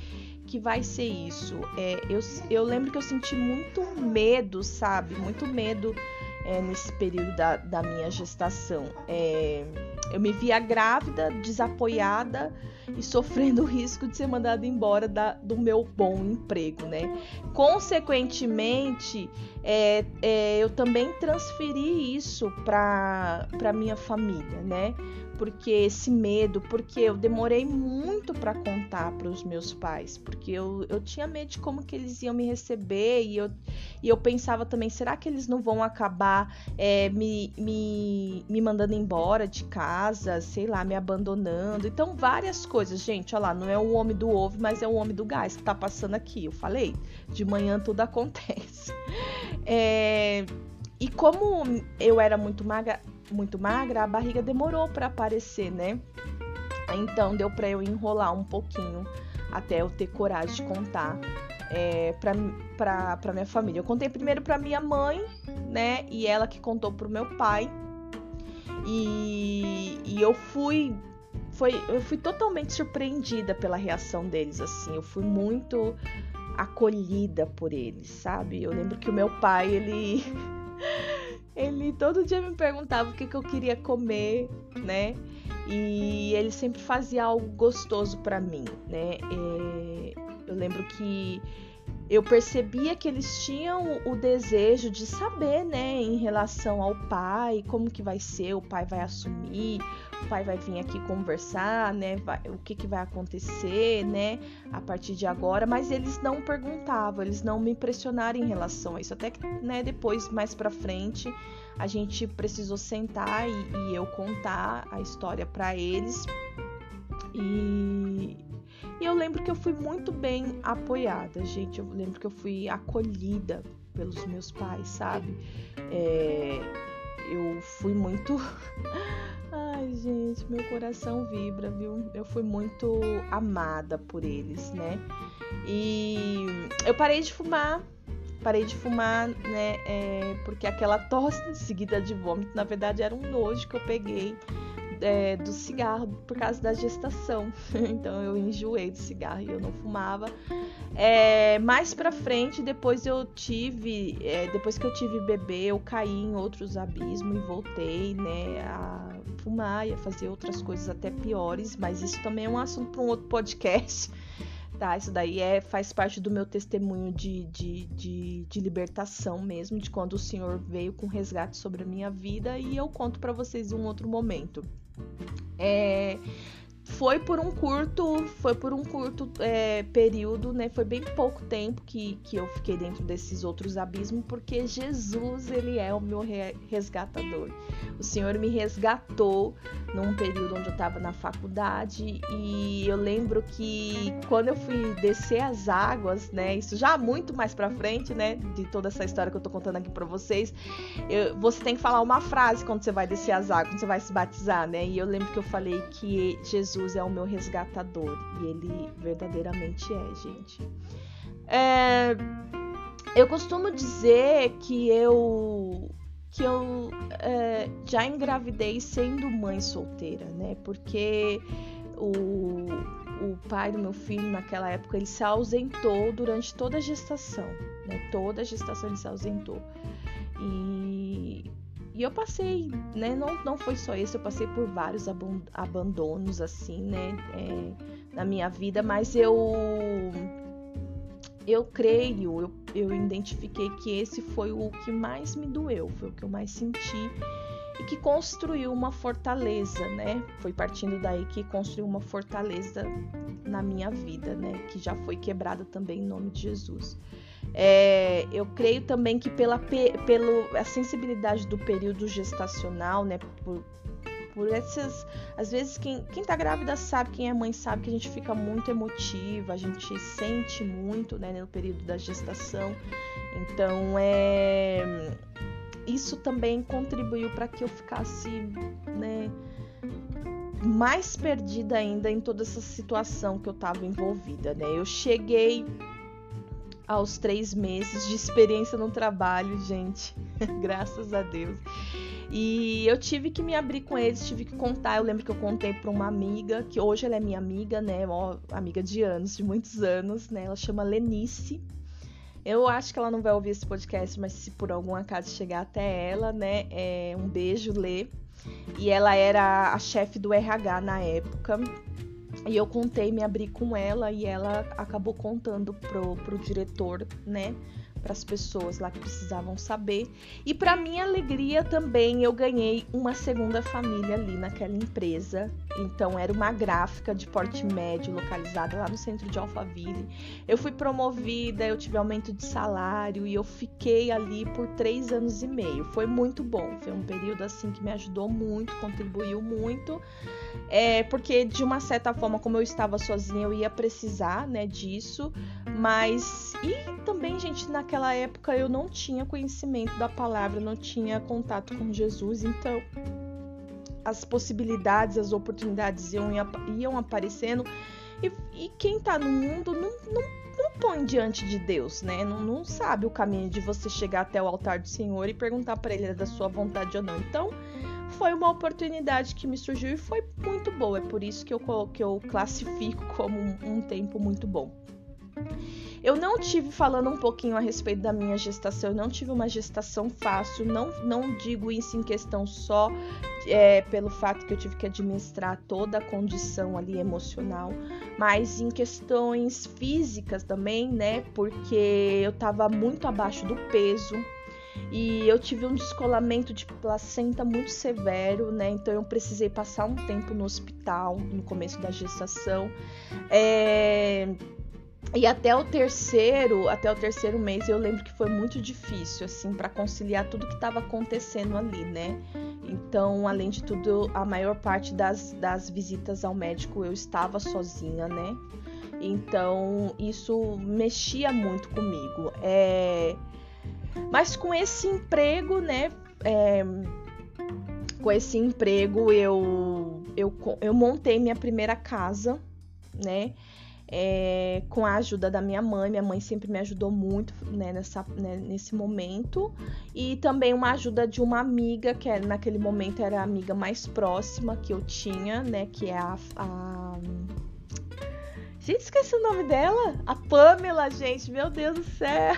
que vai ser isso? É, eu, eu lembro que eu senti muito medo, sabe? Muito medo é, nesse período da, da minha gestação. É, eu me via grávida, desapoiada e sofrendo o risco de ser mandada embora da, do meu bom emprego, né? Consequentemente, é, é, eu também transferi isso para minha família, né? Porque esse medo, porque eu demorei muito para contar para os meus pais, porque eu, eu tinha medo de como que eles iam me receber e eu, e eu pensava também, será que eles não vão acabar é, me, me, me mandando embora de casa, sei lá, me abandonando? Então, várias coisas, gente, olha lá, não é o homem do ovo, mas é o homem do gás que tá passando aqui, eu falei, de manhã tudo acontece. É, e como eu era muito magra, muito magra, a barriga demorou para aparecer, né? Então deu para eu enrolar um pouquinho até eu ter coragem de contar é, para minha família. Eu contei primeiro para minha mãe, né? E ela que contou pro meu pai. E, e eu fui foi eu fui totalmente surpreendida pela reação deles assim. Eu fui muito acolhida por eles, sabe? Eu lembro que o meu pai ele Ele todo dia me perguntava o que, que eu queria comer, né? E ele sempre fazia algo gostoso para mim, né? É, eu lembro que eu percebia que eles tinham o desejo de saber, né, em relação ao pai, como que vai ser, o pai vai assumir, o pai vai vir aqui conversar, né, vai, o que que vai acontecer, né, a partir de agora, mas eles não perguntavam, eles não me impressionaram em relação a isso, até que, né, depois, mais pra frente, a gente precisou sentar e, e eu contar a história para eles. E e eu lembro que eu fui muito bem apoiada, gente. Eu lembro que eu fui acolhida pelos meus pais, sabe? É, eu fui muito. Ai, gente, meu coração vibra, viu? Eu fui muito amada por eles, né? E eu parei de fumar. Parei de fumar, né? É, porque aquela tosse seguida de vômito, na verdade, era um nojo que eu peguei é, do cigarro por causa da gestação. então eu enjoei do cigarro e eu não fumava. É, mais pra frente, depois eu tive, é, depois que eu tive bebê, eu caí em outros abismos e voltei, né, a fumar e a fazer outras coisas até piores, mas isso também é um assunto para um outro podcast. Tá, isso daí é, faz parte do meu testemunho de, de, de, de, libertação mesmo, de quando o Senhor veio com resgate sobre a minha vida e eu conto para vocês em um outro momento. É, foi por um curto, foi por um curto é, período, né? Foi bem pouco tempo que, que eu fiquei dentro desses outros abismos, porque Jesus, ele é o meu resgatador. O Senhor me resgatou num período onde eu estava na faculdade e eu lembro que quando eu fui descer as águas, né? Isso já muito mais para frente, né? De toda essa história que eu tô contando aqui para vocês, eu, você tem que falar uma frase quando você vai descer as águas, quando você vai se batizar, né? E eu lembro que eu falei que Jesus é o meu resgatador e ele verdadeiramente é, gente. É, eu costumo dizer que eu que eu é, já engravidei sendo mãe solteira, né? Porque o, o pai do meu filho, naquela época, ele se ausentou durante toda a gestação, né? Toda a gestação ele se ausentou. E, e eu passei, né? Não, não foi só isso, eu passei por vários abandonos, assim, né? É, na minha vida, mas eu eu creio, eu, eu identifiquei que esse foi o que mais me doeu, foi o que eu mais senti e que construiu uma fortaleza, né? Foi partindo daí que construiu uma fortaleza na minha vida, né? Que já foi quebrada também em nome de Jesus. É, eu creio também que pela, pelo, sensibilidade do período gestacional, né? Por, por essas. Às vezes, quem, quem tá grávida sabe, quem é mãe sabe que a gente fica muito emotiva, a gente sente muito, né, no período da gestação. Então, é. Isso também contribuiu para que eu ficasse, né, mais perdida ainda em toda essa situação que eu estava envolvida, né? Eu cheguei aos três meses de experiência no trabalho, gente, graças a Deus. E eu tive que me abrir com eles, tive que contar. Eu lembro que eu contei para uma amiga, que hoje ela é minha amiga, né? Amiga de anos, de muitos anos, né? Ela chama Lenice. Eu acho que ela não vai ouvir esse podcast, mas se por algum acaso chegar até ela, né? É, um beijo, Lê. E ela era a chefe do RH na época. E eu contei, me abri com ela e ela acabou contando pro, pro diretor, né? para as pessoas lá que precisavam saber. E para minha alegria também eu ganhei uma segunda família ali naquela empresa. Então era uma gráfica de porte médio localizada lá no centro de Alphaville. Eu fui promovida, eu tive aumento de salário e eu fiquei ali por três anos e meio. Foi muito bom, foi um período assim que me ajudou muito, contribuiu muito. É, porque de uma certa forma, como eu estava sozinha, eu ia precisar, né, disso. Mas e também, gente, na naquela época eu não tinha conhecimento da palavra, não tinha contato com Jesus, então as possibilidades, as oportunidades iam, iam aparecendo. E, e quem tá no mundo não, não, não põe diante de Deus, né? Não, não sabe o caminho de você chegar até o altar do Senhor e perguntar para Ele da sua vontade ou não. Então, foi uma oportunidade que me surgiu e foi muito boa. É por isso que eu, que eu classifico como um, um tempo muito bom. Eu não tive falando um pouquinho a respeito da minha gestação, eu não tive uma gestação fácil, não, não digo isso em questão só é, pelo fato que eu tive que administrar toda a condição ali emocional, mas em questões físicas também, né? Porque eu tava muito abaixo do peso, e eu tive um descolamento de placenta muito severo, né? Então eu precisei passar um tempo no hospital no começo da gestação. É... E até o terceiro, até o terceiro mês, eu lembro que foi muito difícil, assim, para conciliar tudo que estava acontecendo ali, né? Então, além de tudo, a maior parte das, das visitas ao médico eu estava sozinha, né? Então, isso mexia muito comigo. É... Mas com esse emprego, né? É... Com esse emprego, eu, eu, eu montei minha primeira casa, né? é, com a ajuda da minha mãe. Minha mãe sempre me ajudou muito né, nessa, né, nesse momento. E também uma ajuda de uma amiga, que era, naquele momento era a amiga mais próxima que eu tinha, né? Que é a. a... Gente, esqueci o nome dela. A Pamela, gente. Meu Deus do céu.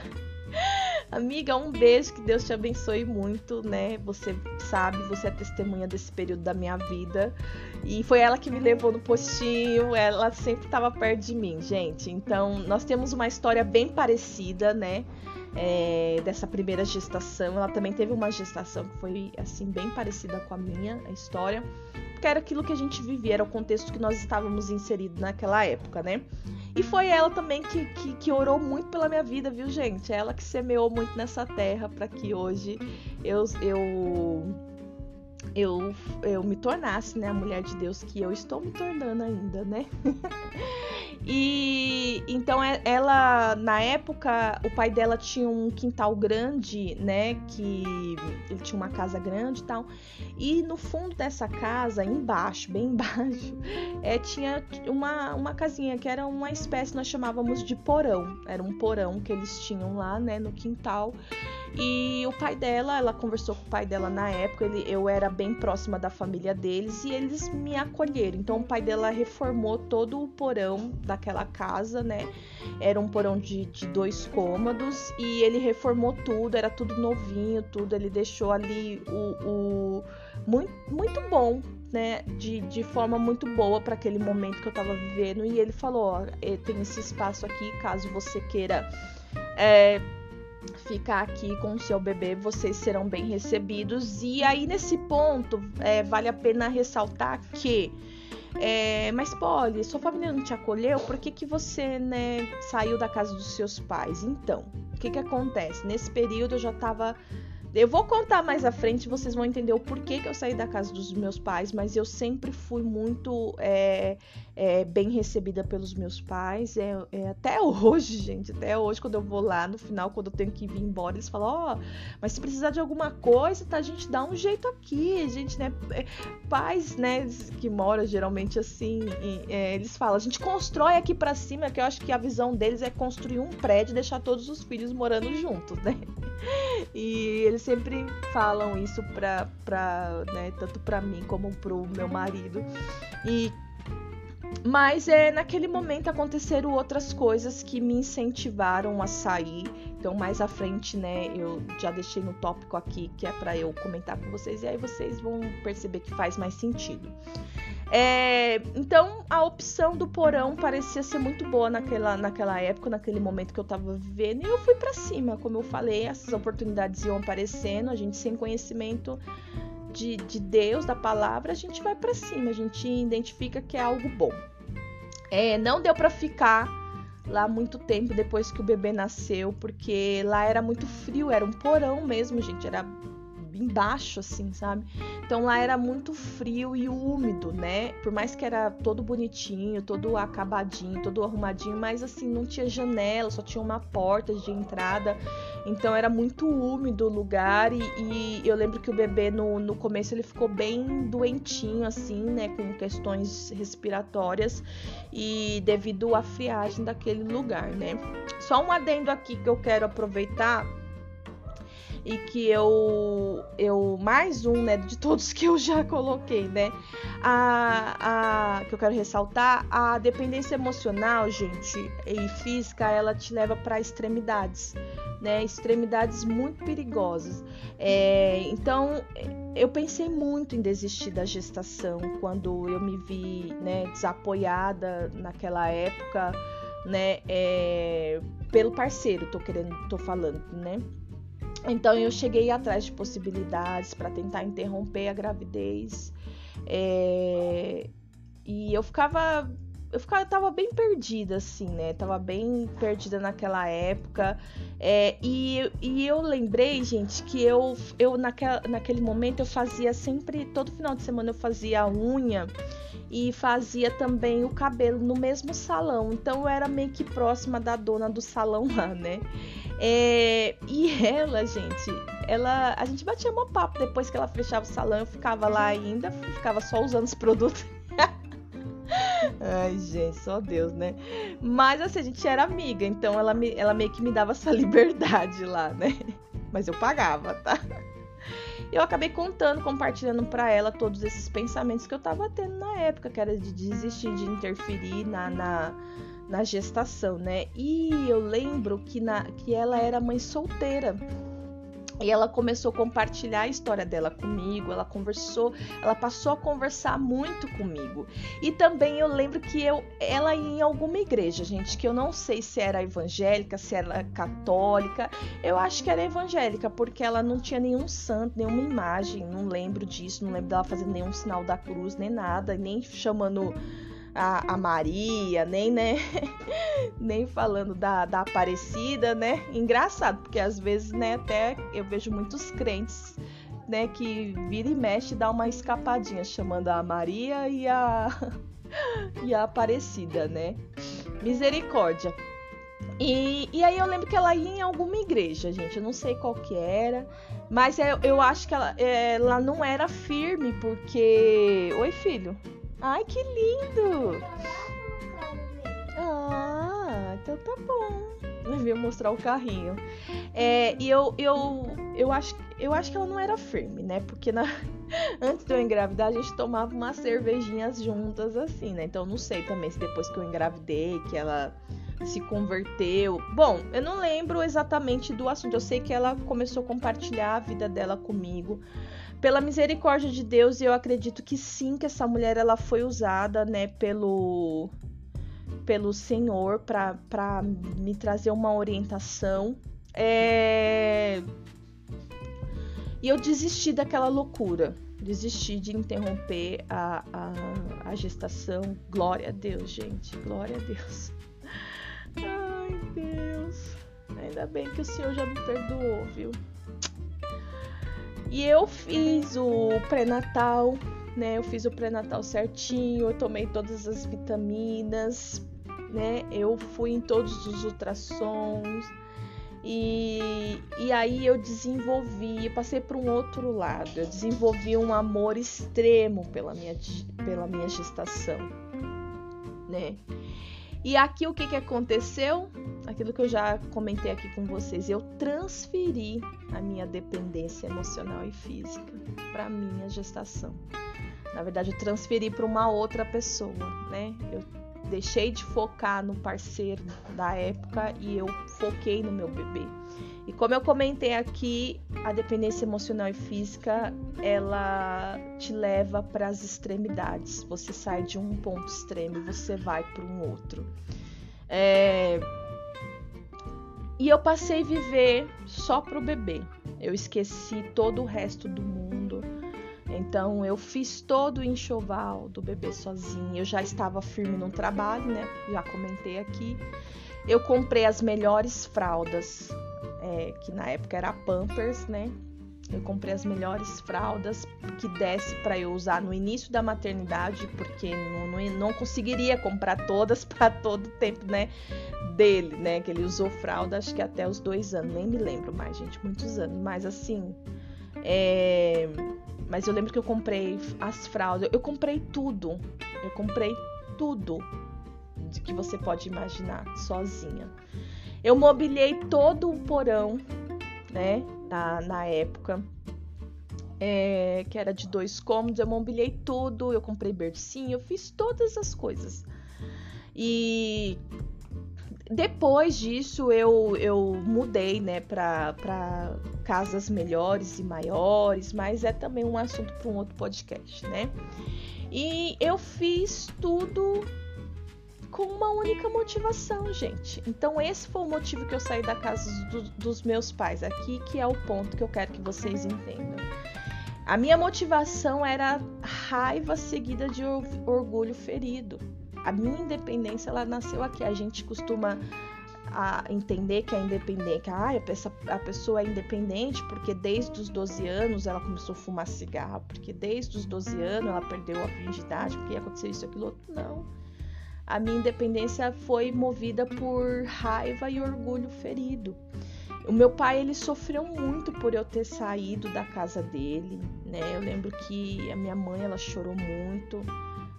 Amiga, um beijo, que Deus te abençoe muito, né? Você sabe, você é testemunha desse período da minha vida. E foi ela que me levou no postinho, ela sempre estava perto de mim, gente. Então, nós temos uma história bem parecida, né? É, dessa primeira gestação. Ela também teve uma gestação que foi, assim, bem parecida com a minha, a história porque era aquilo que a gente vivia, era o contexto que nós estávamos inseridos naquela época, né? E foi ela também que, que, que orou muito pela minha vida, viu, gente? Ela que semeou muito nessa terra para que hoje eu, eu eu, eu me tornasse né, a mulher de Deus que eu estou me tornando ainda, né? e então é, ela, na época, o pai dela tinha um quintal grande, né? Que ele tinha uma casa grande e tal. E no fundo dessa casa, embaixo, bem embaixo, é, tinha uma, uma casinha que era uma espécie, nós chamávamos de porão. Era um porão que eles tinham lá, né, no quintal. E o pai dela, ela conversou com o pai dela na época, ele, eu era bem próxima da família deles e eles me acolheram. Então o pai dela reformou todo o porão daquela casa, né? Era um porão de, de dois cômodos e ele reformou tudo, era tudo novinho, tudo. Ele deixou ali o, o muito, muito bom, né, de, de forma muito boa para aquele momento que eu tava vivendo. E ele falou: ó, tem esse espaço aqui, caso você queira é, ficar aqui com o seu bebê, vocês serão bem recebidos. E aí, nesse ponto, é, vale a pena ressaltar que. É, mas, Polly, sua família não te acolheu? Por que, que você né, saiu da casa dos seus pais? Então, o que, que acontece? Nesse período eu já estava eu vou contar mais à frente, vocês vão entender o porquê que eu saí da casa dos meus pais, mas eu sempre fui muito é, é, bem recebida pelos meus pais. É, é, até hoje, gente, até hoje, quando eu vou lá no final, quando eu tenho que vir embora, eles falam: Ó, oh, mas se precisar de alguma coisa, tá? A gente dá um jeito aqui. A gente, né? É, pais, né, que moram geralmente assim, e, é, eles falam: a gente constrói aqui para cima, que eu acho que a visão deles é construir um prédio e deixar todos os filhos morando juntos, né? E eles sempre falam isso pra, pra né, tanto para mim como pro meu marido. E mas é, naquele momento aconteceram outras coisas que me incentivaram a sair. Então, mais à frente, né, eu já deixei no tópico aqui que é para eu comentar com vocês, e aí vocês vão perceber que faz mais sentido. É, então, a opção do porão parecia ser muito boa naquela, naquela época, naquele momento que eu tava vivendo, e eu fui para cima. Como eu falei, essas oportunidades iam aparecendo, a gente sem conhecimento de, de Deus, da palavra, a gente vai para cima, a gente identifica que é algo bom. É, não deu para ficar lá muito tempo depois que o bebê nasceu, porque lá era muito frio, era um porão mesmo, gente, era embaixo, assim, sabe? Então lá era muito frio e úmido, né? Por mais que era todo bonitinho, todo acabadinho, todo arrumadinho, mas assim, não tinha janela, só tinha uma porta de entrada. Então era muito úmido o lugar e, e eu lembro que o bebê no, no começo ele ficou bem doentinho, assim, né? Com questões respiratórias e devido à friagem daquele lugar, né? Só um adendo aqui que eu quero aproveitar e que eu eu mais um, né, de todos que eu já coloquei, né? A, a que eu quero ressaltar, a dependência emocional, gente, e física, ela te leva para extremidades, né? Extremidades muito perigosas. É, então, eu pensei muito em desistir da gestação quando eu me vi, né, desapoiada naquela época, né? É, pelo parceiro, tô querendo, tô falando, né? Então eu cheguei atrás de possibilidades para tentar interromper a gravidez. É... E eu ficava. Eu ficava, tava bem perdida, assim, né? Tava bem perdida naquela época. É, e, e eu lembrei, gente, que eu, eu naquela, naquele momento eu fazia sempre, todo final de semana eu fazia unha e fazia também o cabelo no mesmo salão. Então eu era meio que próxima da dona do salão lá, né? É, e ela, gente, ela, a gente batia um papo depois que ela fechava o salão, eu ficava lá ainda, ficava só usando os produtos. Ai, gente, só Deus, né? Mas assim, a gente era amiga, então ela, me, ela meio que me dava essa liberdade lá, né? Mas eu pagava, tá? Eu acabei contando, compartilhando para ela todos esses pensamentos que eu tava tendo na época, que era de desistir de interferir na, na na gestação, né? E eu lembro que, na, que ela era mãe solteira. E ela começou a compartilhar a história dela comigo, ela conversou, ela passou a conversar muito comigo. E também eu lembro que eu, ela ia em alguma igreja, gente, que eu não sei se era evangélica, se era católica. Eu acho que era evangélica, porque ela não tinha nenhum santo, nenhuma imagem, não lembro disso, não lembro dela fazendo nenhum sinal da cruz, nem nada, nem chamando a, a Maria, nem, né? nem falando da, da Aparecida, né? Engraçado, porque às vezes, né, até eu vejo muitos crentes né, que vira e mexe dá uma escapadinha, chamando a Maria e a e a Aparecida, né? Misericórdia. E, e aí eu lembro que ela ia em alguma igreja, gente. Eu não sei qual que era. Mas eu, eu acho que ela, ela não era firme, porque. Oi, filho. Ai, que lindo! Ah, então tá bom. Eu mostrar o carrinho. É, e eu, eu, eu, acho, eu acho que ela não era firme, né? Porque na, antes de eu engravidar, a gente tomava umas cervejinhas juntas, assim, né? Então não sei também se depois que eu engravidei, que ela se converteu. Bom, eu não lembro exatamente do assunto. Eu sei que ela começou a compartilhar a vida dela comigo. Pela misericórdia de Deus, eu acredito que sim, que essa mulher ela foi usada, né, pelo pelo Senhor para me trazer uma orientação. É... E eu desisti daquela loucura. Desisti de interromper a, a, a gestação. Glória a Deus, gente. Glória a Deus. Ai, Deus. Ainda bem que o Senhor já me perdoou, viu? E eu fiz o pré-natal, né? Eu fiz o pré-natal certinho, eu tomei todas as vitaminas, né? Eu fui em todos os ultrassons. E, e aí eu desenvolvi, eu passei para um outro lado, eu desenvolvi um amor extremo pela minha, pela minha gestação, né? E aqui o que, que aconteceu? Aquilo que eu já comentei aqui com vocês, eu transferi a minha dependência emocional e física para minha gestação. Na verdade, eu transferi para uma outra pessoa, né? Eu deixei de focar no parceiro da época e eu foquei no meu bebê. E como eu comentei aqui, a dependência emocional e física, ela te leva para as extremidades. Você sai de um ponto extremo e você vai para um outro. É... E eu passei a viver só pro bebê. Eu esqueci todo o resto do mundo. Então eu fiz todo o enxoval do bebê sozinha. Eu já estava firme no trabalho, né? Já comentei aqui. Eu comprei as melhores fraldas é, que na época era Pampers, né? Eu comprei as melhores fraldas que desse para eu usar no início da maternidade, porque não, não, não conseguiria comprar todas para todo o tempo, né? Dele, né? Que ele usou fralda, acho que até os dois anos, nem me lembro mais, gente, muitos anos. Mas assim, é... mas eu lembro que eu comprei as fraldas, eu comprei tudo, eu comprei tudo de que você pode imaginar sozinha. Eu mobilei todo o porão, né, na, na época, é, que era de dois cômodos. Eu mobilei tudo, eu comprei bercinho, eu fiz todas as coisas. E depois disso eu, eu mudei, né, para casas melhores e maiores, mas é também um assunto para um outro podcast, né? E eu fiz tudo com uma única motivação, gente. Então, esse foi o motivo que eu saí da casa do, dos meus pais aqui, que é o ponto que eu quero que vocês entendam. A minha motivação era raiva seguida de orgulho ferido. A minha independência, ela nasceu aqui. A gente costuma a entender que a independente, ah, a pessoa é independente porque desde os 12 anos ela começou a fumar cigarro, porque desde os 12 anos ela perdeu a virgindade, porque aconteceu isso, aquilo, outro. Não a minha independência foi movida por raiva e orgulho ferido. O meu pai ele sofreu muito por eu ter saído da casa dele, né? Eu lembro que a minha mãe ela chorou muito,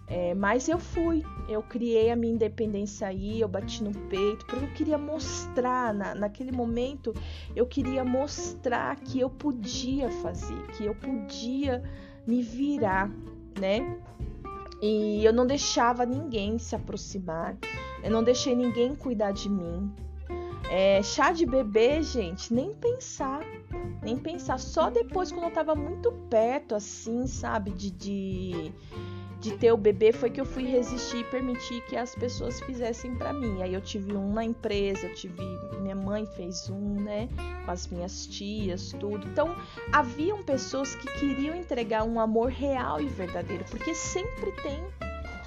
é, mas eu fui, eu criei a minha independência aí, eu bati no peito, porque eu queria mostrar, na, naquele momento, eu queria mostrar que eu podia fazer, que eu podia me virar, né? E eu não deixava ninguém se aproximar. Eu não deixei ninguém cuidar de mim. É, chá de bebê, gente, nem pensar. Nem pensar. Só depois, quando eu tava muito perto, assim, sabe, de, de de ter o bebê foi que eu fui resistir e permitir que as pessoas fizessem para mim. Aí eu tive um na empresa, eu tive minha mãe fez um, né, com as minhas tias, tudo. Então, haviam pessoas que queriam entregar um amor real e verdadeiro, porque sempre tem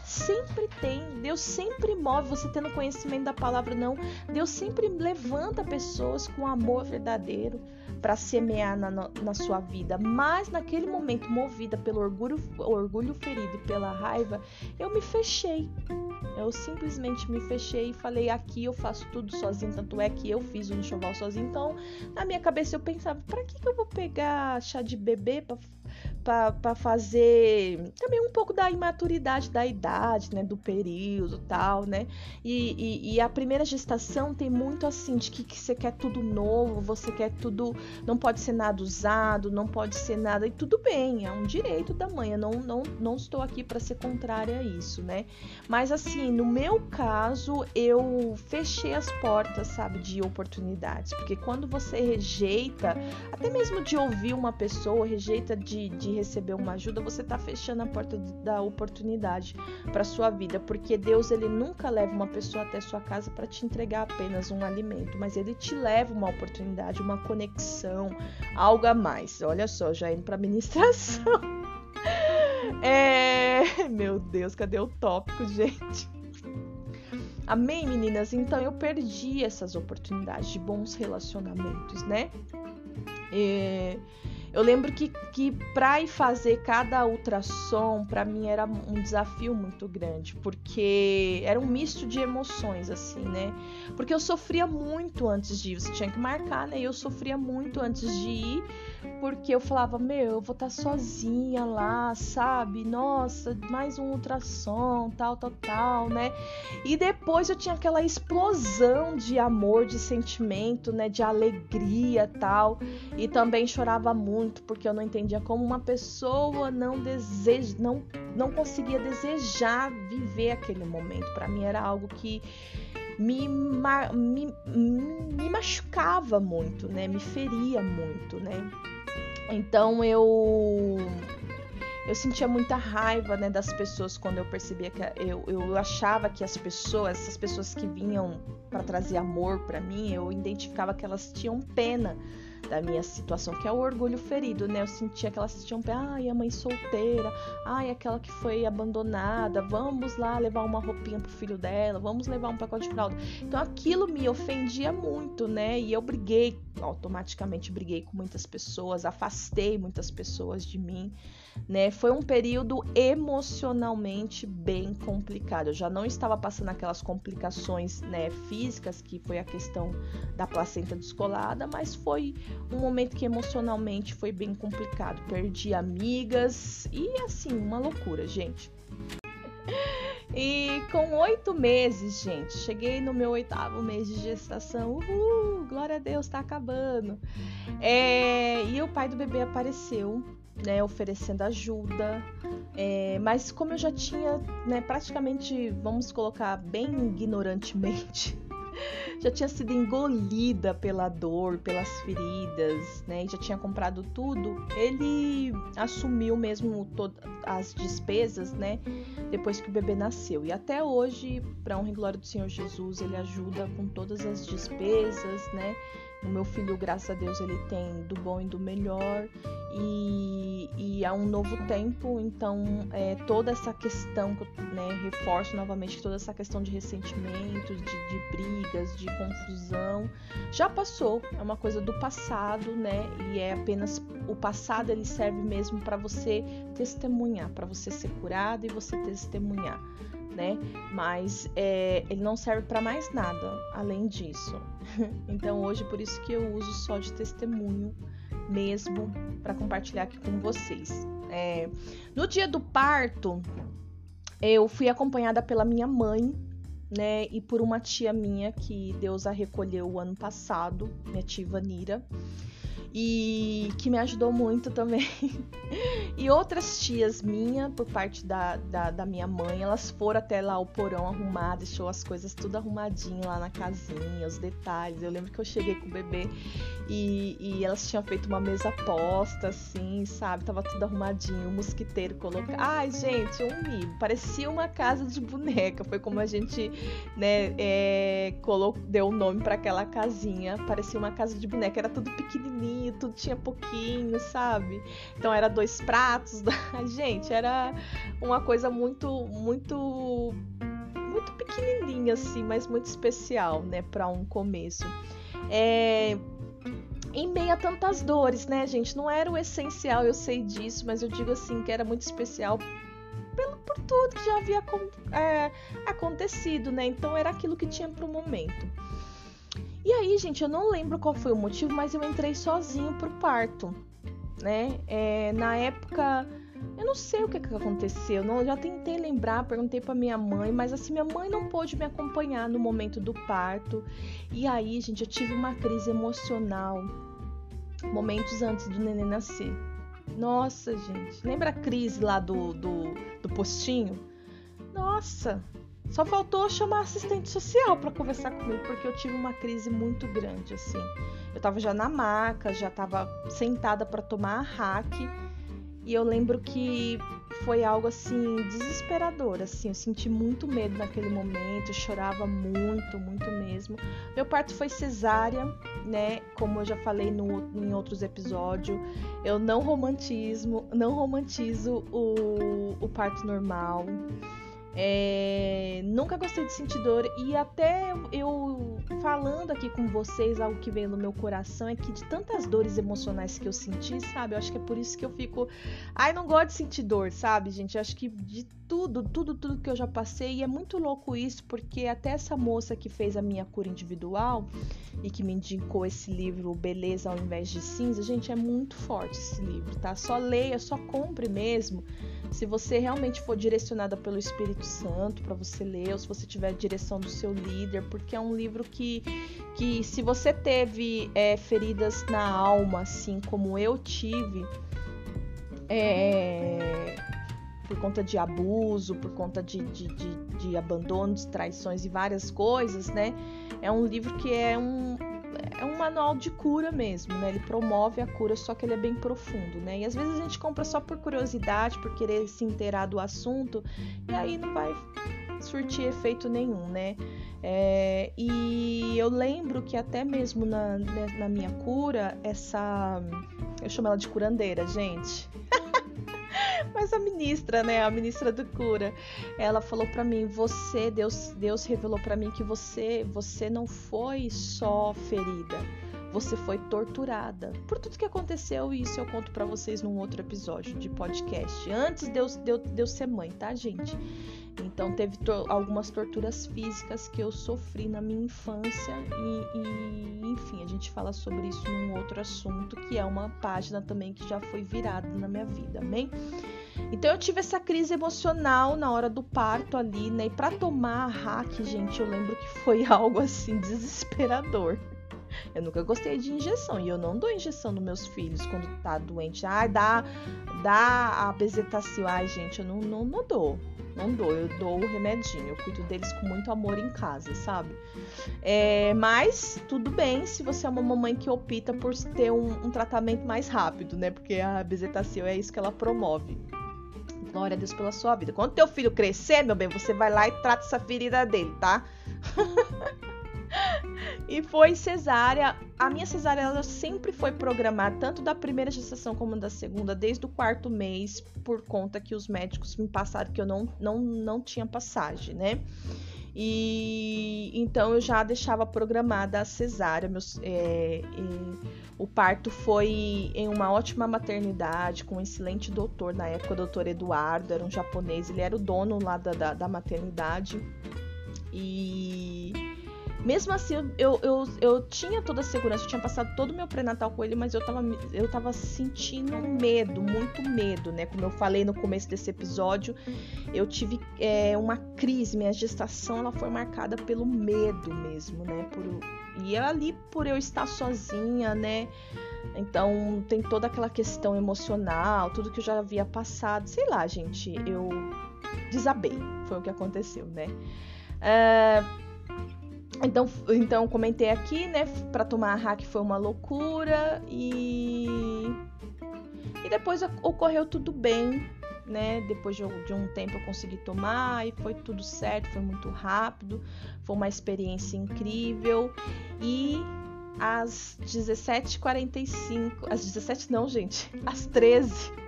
Sempre tem. Deus sempre move, você tendo conhecimento da palavra não. Deus sempre levanta pessoas com amor verdadeiro para semear na, na sua vida. Mas naquele momento, movida pelo orgulho, orgulho ferido e pela raiva, eu me fechei. Eu simplesmente me fechei e falei: aqui eu faço tudo sozinho. Tanto é que eu fiz o enxoval sozinho. Então, na minha cabeça, eu pensava: para que, que eu vou pegar chá de bebê para para fazer também um pouco da imaturidade da idade, né, do período tal, né? E, e, e a primeira gestação tem muito assim de que, que, você quer tudo novo, você quer tudo, não pode ser nada usado, não pode ser nada e tudo bem, é um direito da mãe. Eu não, não, não estou aqui para ser contrária a isso, né? Mas assim, no meu caso, eu fechei as portas, sabe, de oportunidades, porque quando você rejeita, até mesmo de ouvir uma pessoa, rejeita de, de receber uma ajuda, você está fechando a porta da oportunidade para sua vida, porque Deus ele nunca leva uma pessoa até sua casa para te entregar apenas um alimento, mas ele te leva uma oportunidade, uma conexão, algo a mais. Olha só, já indo para ministração. É, meu Deus, cadê o tópico, gente? Amém, meninas? Então eu perdi essas oportunidades de bons relacionamentos, né? É, eu lembro que, que para ir fazer cada ultrassom, para mim era um desafio muito grande, porque era um misto de emoções, assim, né? Porque eu sofria muito antes de ir, você tinha que marcar, né? E eu sofria muito antes de ir, porque eu falava, meu, eu vou estar tá sozinha lá, sabe? Nossa, mais um ultrassom, tal, tal, tal, né? E depois eu tinha aquela explosão de amor, de sentimento, né? De alegria, tal. E também chorava muito muito porque eu não entendia como uma pessoa não deseja, não, não conseguia desejar viver aquele momento. Para mim era algo que me, me, me machucava muito, né? Me feria muito, né? Então eu eu sentia muita raiva né, das pessoas quando eu percebia que eu, eu achava que as pessoas, essas pessoas que vinham para trazer amor para mim, eu identificava que elas tinham pena da minha situação, que é o orgulho ferido, né? Eu sentia que elas tinham, ai, a mãe solteira, ai, aquela que foi abandonada, vamos lá levar uma roupinha pro filho dela, vamos levar um pacote de fralda. Então aquilo me ofendia muito, né? E eu briguei, automaticamente briguei com muitas pessoas, afastei muitas pessoas de mim né? Foi um período emocionalmente bem complicado. Eu já não estava passando aquelas complicações, né, físicas, que foi a questão da placenta descolada, mas foi um momento que emocionalmente foi bem complicado. Perdi amigas e assim, uma loucura, gente. E com oito meses, gente, cheguei no meu oitavo mês de gestação. Uhul, glória a Deus, tá acabando. É, e o pai do bebê apareceu né, oferecendo ajuda. É, mas como eu já tinha, né, praticamente, vamos colocar bem ignorantemente, já tinha sido engolida pela dor, pelas feridas, né, e já tinha comprado tudo, ele assumiu mesmo as despesas, né, depois que o bebê nasceu. E até hoje, para honra e glória do Senhor Jesus, ele ajuda com todas as despesas, né, o meu filho, graças a Deus, ele tem do bom e do melhor. E, e há um novo tempo, então é, toda essa questão, né, reforço novamente toda essa questão de ressentimento, de, de brigas, de confusão, já passou, é uma coisa do passado, né, e é apenas o passado ele serve mesmo para você testemunhar, para você ser curado e você testemunhar né? Mas é, ele não serve para mais nada além disso. então hoje por isso que eu uso só de testemunho mesmo para compartilhar aqui com vocês. É, no dia do parto eu fui acompanhada pela minha mãe, né? E por uma tia minha que Deus a recolheu o ano passado, minha tia Vanira e que me ajudou muito também. e outras tias minha, por parte da, da, da, minha mãe, elas foram até lá o porão arrumar, deixou as coisas tudo arrumadinho lá na casinha, os detalhes. Eu lembro que eu cheguei com o bebê e, e elas tinham feito uma mesa posta, assim, sabe? Tava tudo arrumadinho, o mosquiteiro colocado. Ai, gente, um mimo. Parecia uma casa de boneca. Foi como a gente né, é, colocou, deu o um nome para aquela casinha. Parecia uma casa de boneca, era tudo pequenininho, tudo tinha pouquinho, sabe? Então era dois pratos. Gente, era uma coisa muito, muito, muito pequenininha assim, mas muito especial, né, para um começo. É, em meio a tantas dores, né, gente? Não era o essencial, eu sei disso, mas eu digo assim que era muito especial pelo, por tudo que já havia é, acontecido, né? Então era aquilo que tinha pro momento. E aí, gente, eu não lembro qual foi o motivo, mas eu entrei sozinho pro parto, né? É, na época, eu não sei o que, que aconteceu, não, já tentei lembrar, perguntei para minha mãe, mas assim, minha mãe não pôde me acompanhar no momento do parto. E aí, gente, eu tive uma crise emocional momentos antes do neném nascer. Nossa, gente. Lembra a crise lá do, do, do postinho? Nossa, só faltou chamar assistente social para conversar comigo, porque eu tive uma crise muito grande, assim. Eu tava já na maca, já tava sentada para tomar a hack, e eu lembro que foi algo assim desesperador, assim, eu senti muito medo naquele momento, chorava muito, muito mesmo. Meu parto foi cesárea, né? Como eu já falei no, em outros episódios, eu não romantismo, não romantizo o, o parto normal. É, nunca gostei de sentir dor e até eu falando aqui com vocês algo que veio no meu coração é que de tantas dores emocionais que eu senti, sabe? Eu acho que é por isso que eu fico, ai, não gosto de sentir dor, sabe, gente? Eu acho que de tudo, tudo, tudo que eu já passei e é muito louco isso porque até essa moça que fez a minha cura individual e que me indicou esse livro Beleza ao invés de cinza, gente, é muito forte esse livro, tá? Só leia, só compre mesmo se você realmente for direcionada pelo Espírito Santo para você ler, ou se você tiver a direção do seu líder, porque é um livro que, que se você teve é, feridas na alma, assim como eu tive, é, por conta de abuso, por conta de, de, de, de abandonos, traições e várias coisas, né? É um livro que é um, é um manual de cura mesmo, né? Ele promove a cura, só que ele é bem profundo, né? E às vezes a gente compra só por curiosidade, por querer se inteirar do assunto, e aí não vai surtir efeito nenhum, né? É, e eu lembro que até mesmo na, né, na minha cura, essa. Eu chamo ela de curandeira, gente. Mas a ministra, né, a ministra do cura, ela falou para mim: "Você, Deus, Deus revelou para mim que você, você não foi só ferida, você foi torturada por tudo que aconteceu e isso eu conto para vocês num outro episódio de podcast. Antes de eu, de, eu, de eu ser mãe, tá, gente? Então teve to algumas torturas físicas que eu sofri na minha infância e, e, enfim, a gente fala sobre isso num outro assunto que é uma página também que já foi virada na minha vida, amém? Então eu tive essa crise emocional na hora do parto ali, né? E para tomar a hack, gente, eu lembro que foi algo assim desesperador. Eu nunca gostei de injeção e eu não dou injeção nos meus filhos quando tá doente. Ai, dá, dá a bezetacil. Ai, gente, eu não, não, não dou. Não dou, eu dou o remedinho. Eu cuido deles com muito amor em casa, sabe? É, mas tudo bem se você é uma mamãe que opta por ter um, um tratamento mais rápido, né? Porque a bezetacil é isso que ela promove. Glória a Deus pela sua vida. Quando teu filho crescer, meu bem, você vai lá e trata essa ferida dele, tá? e foi cesárea. A minha cesárea ela sempre foi programada, tanto da primeira gestação como da segunda, desde o quarto mês, por conta que os médicos me passaram que eu não, não, não tinha passagem, né? E então eu já deixava programada a cesárea. Meus, é, o parto foi em uma ótima maternidade, com um excelente doutor na época, o doutor Eduardo, era um japonês, ele era o dono lá da, da, da maternidade. E mesmo assim, eu, eu, eu tinha toda a segurança, eu tinha passado todo o meu pré-natal com ele, mas eu tava, eu tava sentindo medo, muito medo, né? Como eu falei no começo desse episódio, eu tive é, uma crise, minha gestação ela foi marcada pelo medo mesmo, né? Por, e ali por eu estar sozinha, né? Então tem toda aquela questão emocional, tudo que eu já havia passado, sei lá, gente, eu desabei, foi o que aconteceu, né? Uh, então, então comentei aqui, né? Para tomar a hack foi uma loucura e e depois ocorreu tudo bem, né? Depois de, um tempo eu consegui tomar e foi tudo certo, foi muito rápido, foi uma experiência incrível. E às 17h45, às 17 não, gente, às 13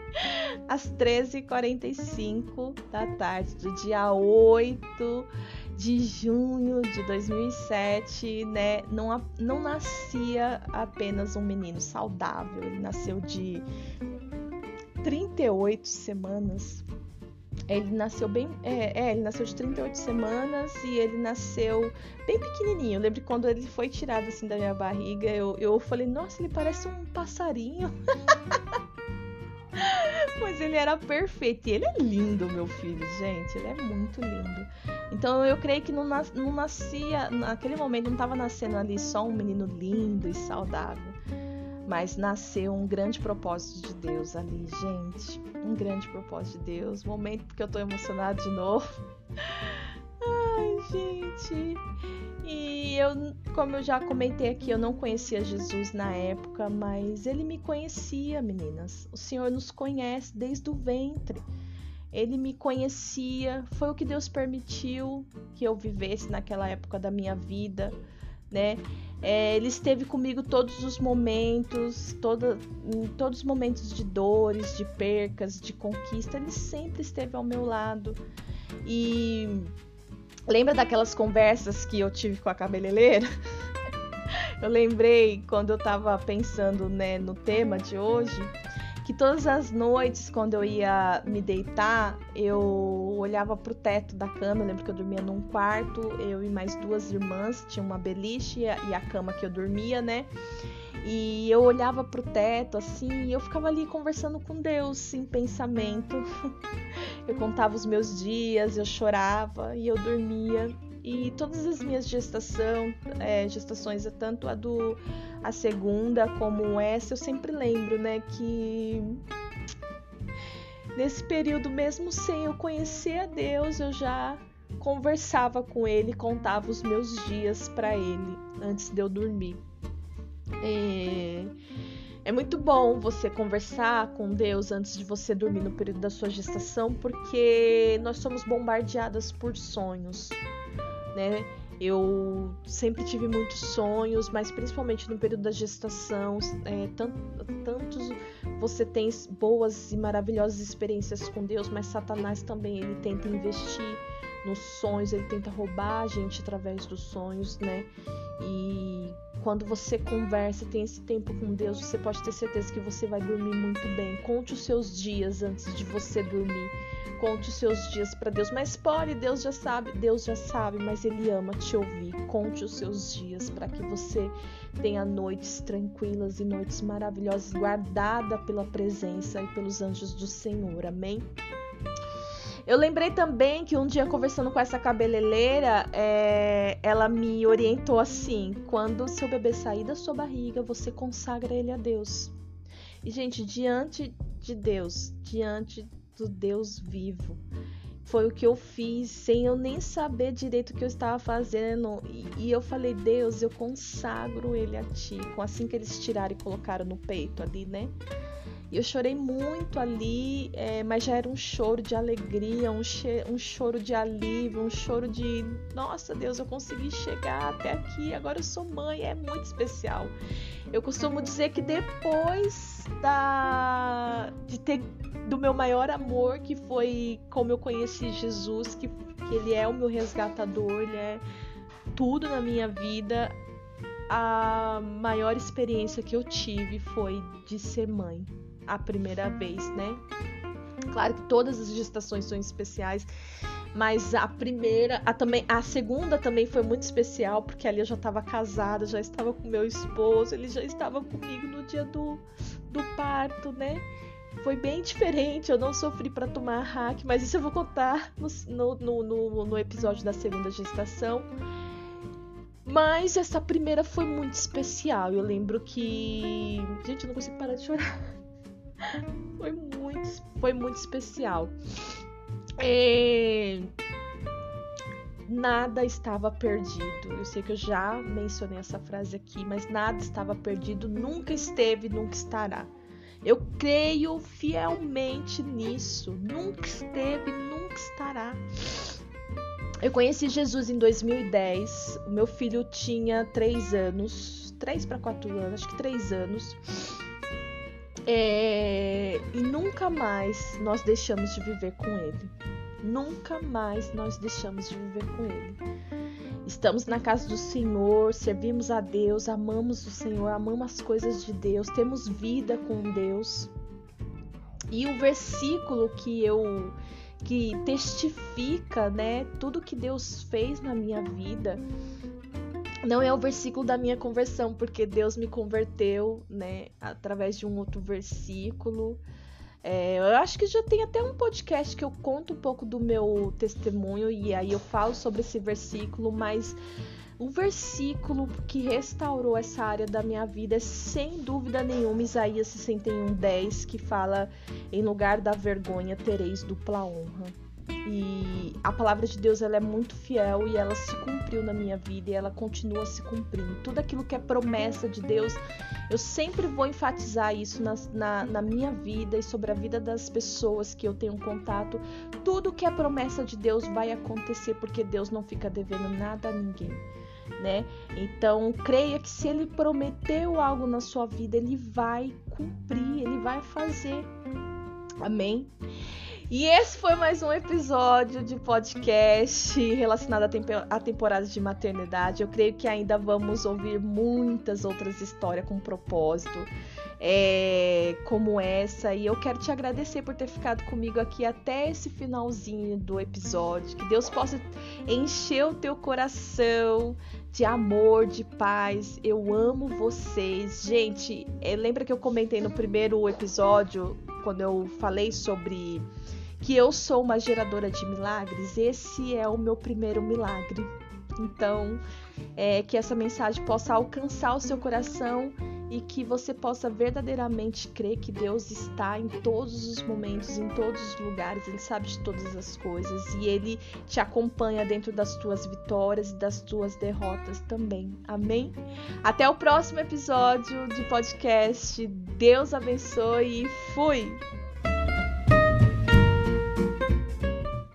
às 13h45 da tarde do dia 8 de junho de 2007, né? Não, não nascia apenas um menino saudável, ele nasceu de 38 semanas. Ele nasceu bem. É, é, ele nasceu de 38 semanas e ele nasceu bem pequenininho. Eu lembro quando ele foi tirado assim da minha barriga, eu, eu falei, nossa, ele parece um passarinho. Mas ele era perfeito. E ele é lindo, meu filho, gente. Ele é muito lindo. Então eu creio que não, nas, não nascia. Naquele momento não estava nascendo ali só um menino lindo e saudável. Mas nasceu um grande propósito de Deus ali, gente. Um grande propósito de Deus. Momento que eu tô emocionada de novo. Ai, gente. E eu, como eu já comentei aqui, eu não conhecia Jesus na época, mas ele me conhecia, meninas. O Senhor nos conhece desde o ventre. Ele me conhecia, foi o que Deus permitiu que eu vivesse naquela época da minha vida, né? É, ele esteve comigo todos os momentos, toda, em todos os momentos de dores, de percas, de conquista, ele sempre esteve ao meu lado. E Lembra daquelas conversas que eu tive com a cabeleireira? eu lembrei quando eu tava pensando né, no tema de hoje, que todas as noites, quando eu ia me deitar, eu olhava pro teto da cama. Eu lembro que eu dormia num quarto, eu e mais duas irmãs, tinha uma beliche e a cama que eu dormia, né? E eu olhava pro teto assim, e eu ficava ali conversando com Deus em pensamento. eu contava os meus dias, eu chorava e eu dormia. E todas as minhas gestação, é, gestações, tanto a do a segunda como essa, eu sempre lembro, né, que nesse período mesmo sem eu conhecer a Deus, eu já conversava com ele, contava os meus dias para ele antes de eu dormir. É, é muito bom você conversar com Deus antes de você dormir no período da sua gestação, porque nós somos bombardeadas por sonhos, né? Eu sempre tive muitos sonhos, mas principalmente no período da gestação, é, tantos você tem boas e maravilhosas experiências com Deus, mas Satanás também ele tenta investir nos sonhos, ele tenta roubar a gente através dos sonhos, né? E quando você conversa, tem esse tempo com Deus, você pode ter certeza que você vai dormir muito bem. Conte os seus dias antes de você dormir. Conte os seus dias para Deus. Mas pode, Deus já sabe, Deus já sabe, mas Ele ama te ouvir. Conte os seus dias para que você tenha noites tranquilas e noites maravilhosas, guardada pela presença e pelos anjos do Senhor. Amém? Eu lembrei também que um dia conversando com essa cabeleireira, é, ela me orientou assim: quando seu bebê sair da sua barriga, você consagra ele a Deus. E, gente, diante de Deus, diante do Deus vivo, foi o que eu fiz sem eu nem saber direito o que eu estava fazendo. E, eu falei: Deus, eu consagro ele a ti. Com assim que eles tiraram e colocaram no peito ali, né? E eu chorei muito ali, é, mas já era um choro de alegria, um, um choro de alívio, um choro de nossa Deus, eu consegui chegar até aqui, agora eu sou mãe, é muito especial. Eu costumo dizer que depois da de ter do meu maior amor, que foi como eu conheci Jesus, que, que ele é o meu resgatador, ele é tudo na minha vida, a maior experiência que eu tive foi de ser mãe a primeira vez, né? Claro que todas as gestações são especiais, mas a primeira, a também, a segunda também foi muito especial porque ali eu já estava casada, já estava com meu esposo, ele já estava comigo no dia do, do parto, né? Foi bem diferente, eu não sofri para tomar hack, mas isso eu vou contar no, no, no, no episódio da segunda gestação. Mas essa primeira foi muito especial. Eu lembro que. Gente, eu não consigo parar de chorar foi muito, foi muito especial. É... Nada estava perdido. Eu sei que eu já mencionei essa frase aqui, mas nada estava perdido, nunca esteve, nunca estará. Eu creio fielmente nisso. Nunca esteve, nunca estará. Eu conheci Jesus em 2010. O meu filho tinha 3 anos. 3 para 4 anos, acho que 3 anos. É... E nunca mais nós deixamos de viver com ele. Nunca mais nós deixamos de viver com ele. Estamos na casa do Senhor, servimos a Deus, amamos o Senhor, amamos as coisas de Deus, temos vida com Deus. E o versículo que eu que testifica, né, tudo que Deus fez na minha vida, não é o versículo da minha conversão, porque Deus me converteu, né, através de um outro versículo. É, eu acho que já tem até um podcast que eu conto um pouco do meu testemunho e aí eu falo sobre esse versículo, mas o versículo que restaurou essa área da minha vida é sem dúvida nenhuma Isaías 61:10, que fala: "Em lugar da vergonha tereis dupla honra". E a palavra de Deus ela é muito fiel e ela se cumpriu na minha vida e ela continua se cumprindo. Tudo aquilo que é promessa de Deus, eu sempre vou enfatizar isso na, na, na minha vida e sobre a vida das pessoas que eu tenho contato. Tudo que é promessa de Deus vai acontecer porque Deus não fica devendo nada a ninguém. Né? Então, creia que se ele prometeu algo na sua vida, ele vai cumprir, ele vai fazer. Amém? E esse foi mais um episódio de podcast relacionado à, temporada de maternidade. Eu creio que ainda vamos ouvir muitas outras histórias com propósito, é, como essa. E eu quero te agradecer por ter ficado comigo aqui até esse finalzinho do episódio. Que Deus possa encher o teu coração de amor, de paz. Eu amo vocês. Gente, é, lembra que eu comentei no primeiro episódio, quando eu falei sobre que eu sou uma geradora de milagres, esse é o meu primeiro milagre. Então, é, que essa mensagem possa alcançar o seu coração e que você possa verdadeiramente crer que Deus está em todos os momentos, em todos os lugares, Ele sabe de todas as coisas e Ele te acompanha dentro das tuas vitórias e das tuas derrotas também. Amém? Até o próximo episódio de podcast. Deus abençoe e fui!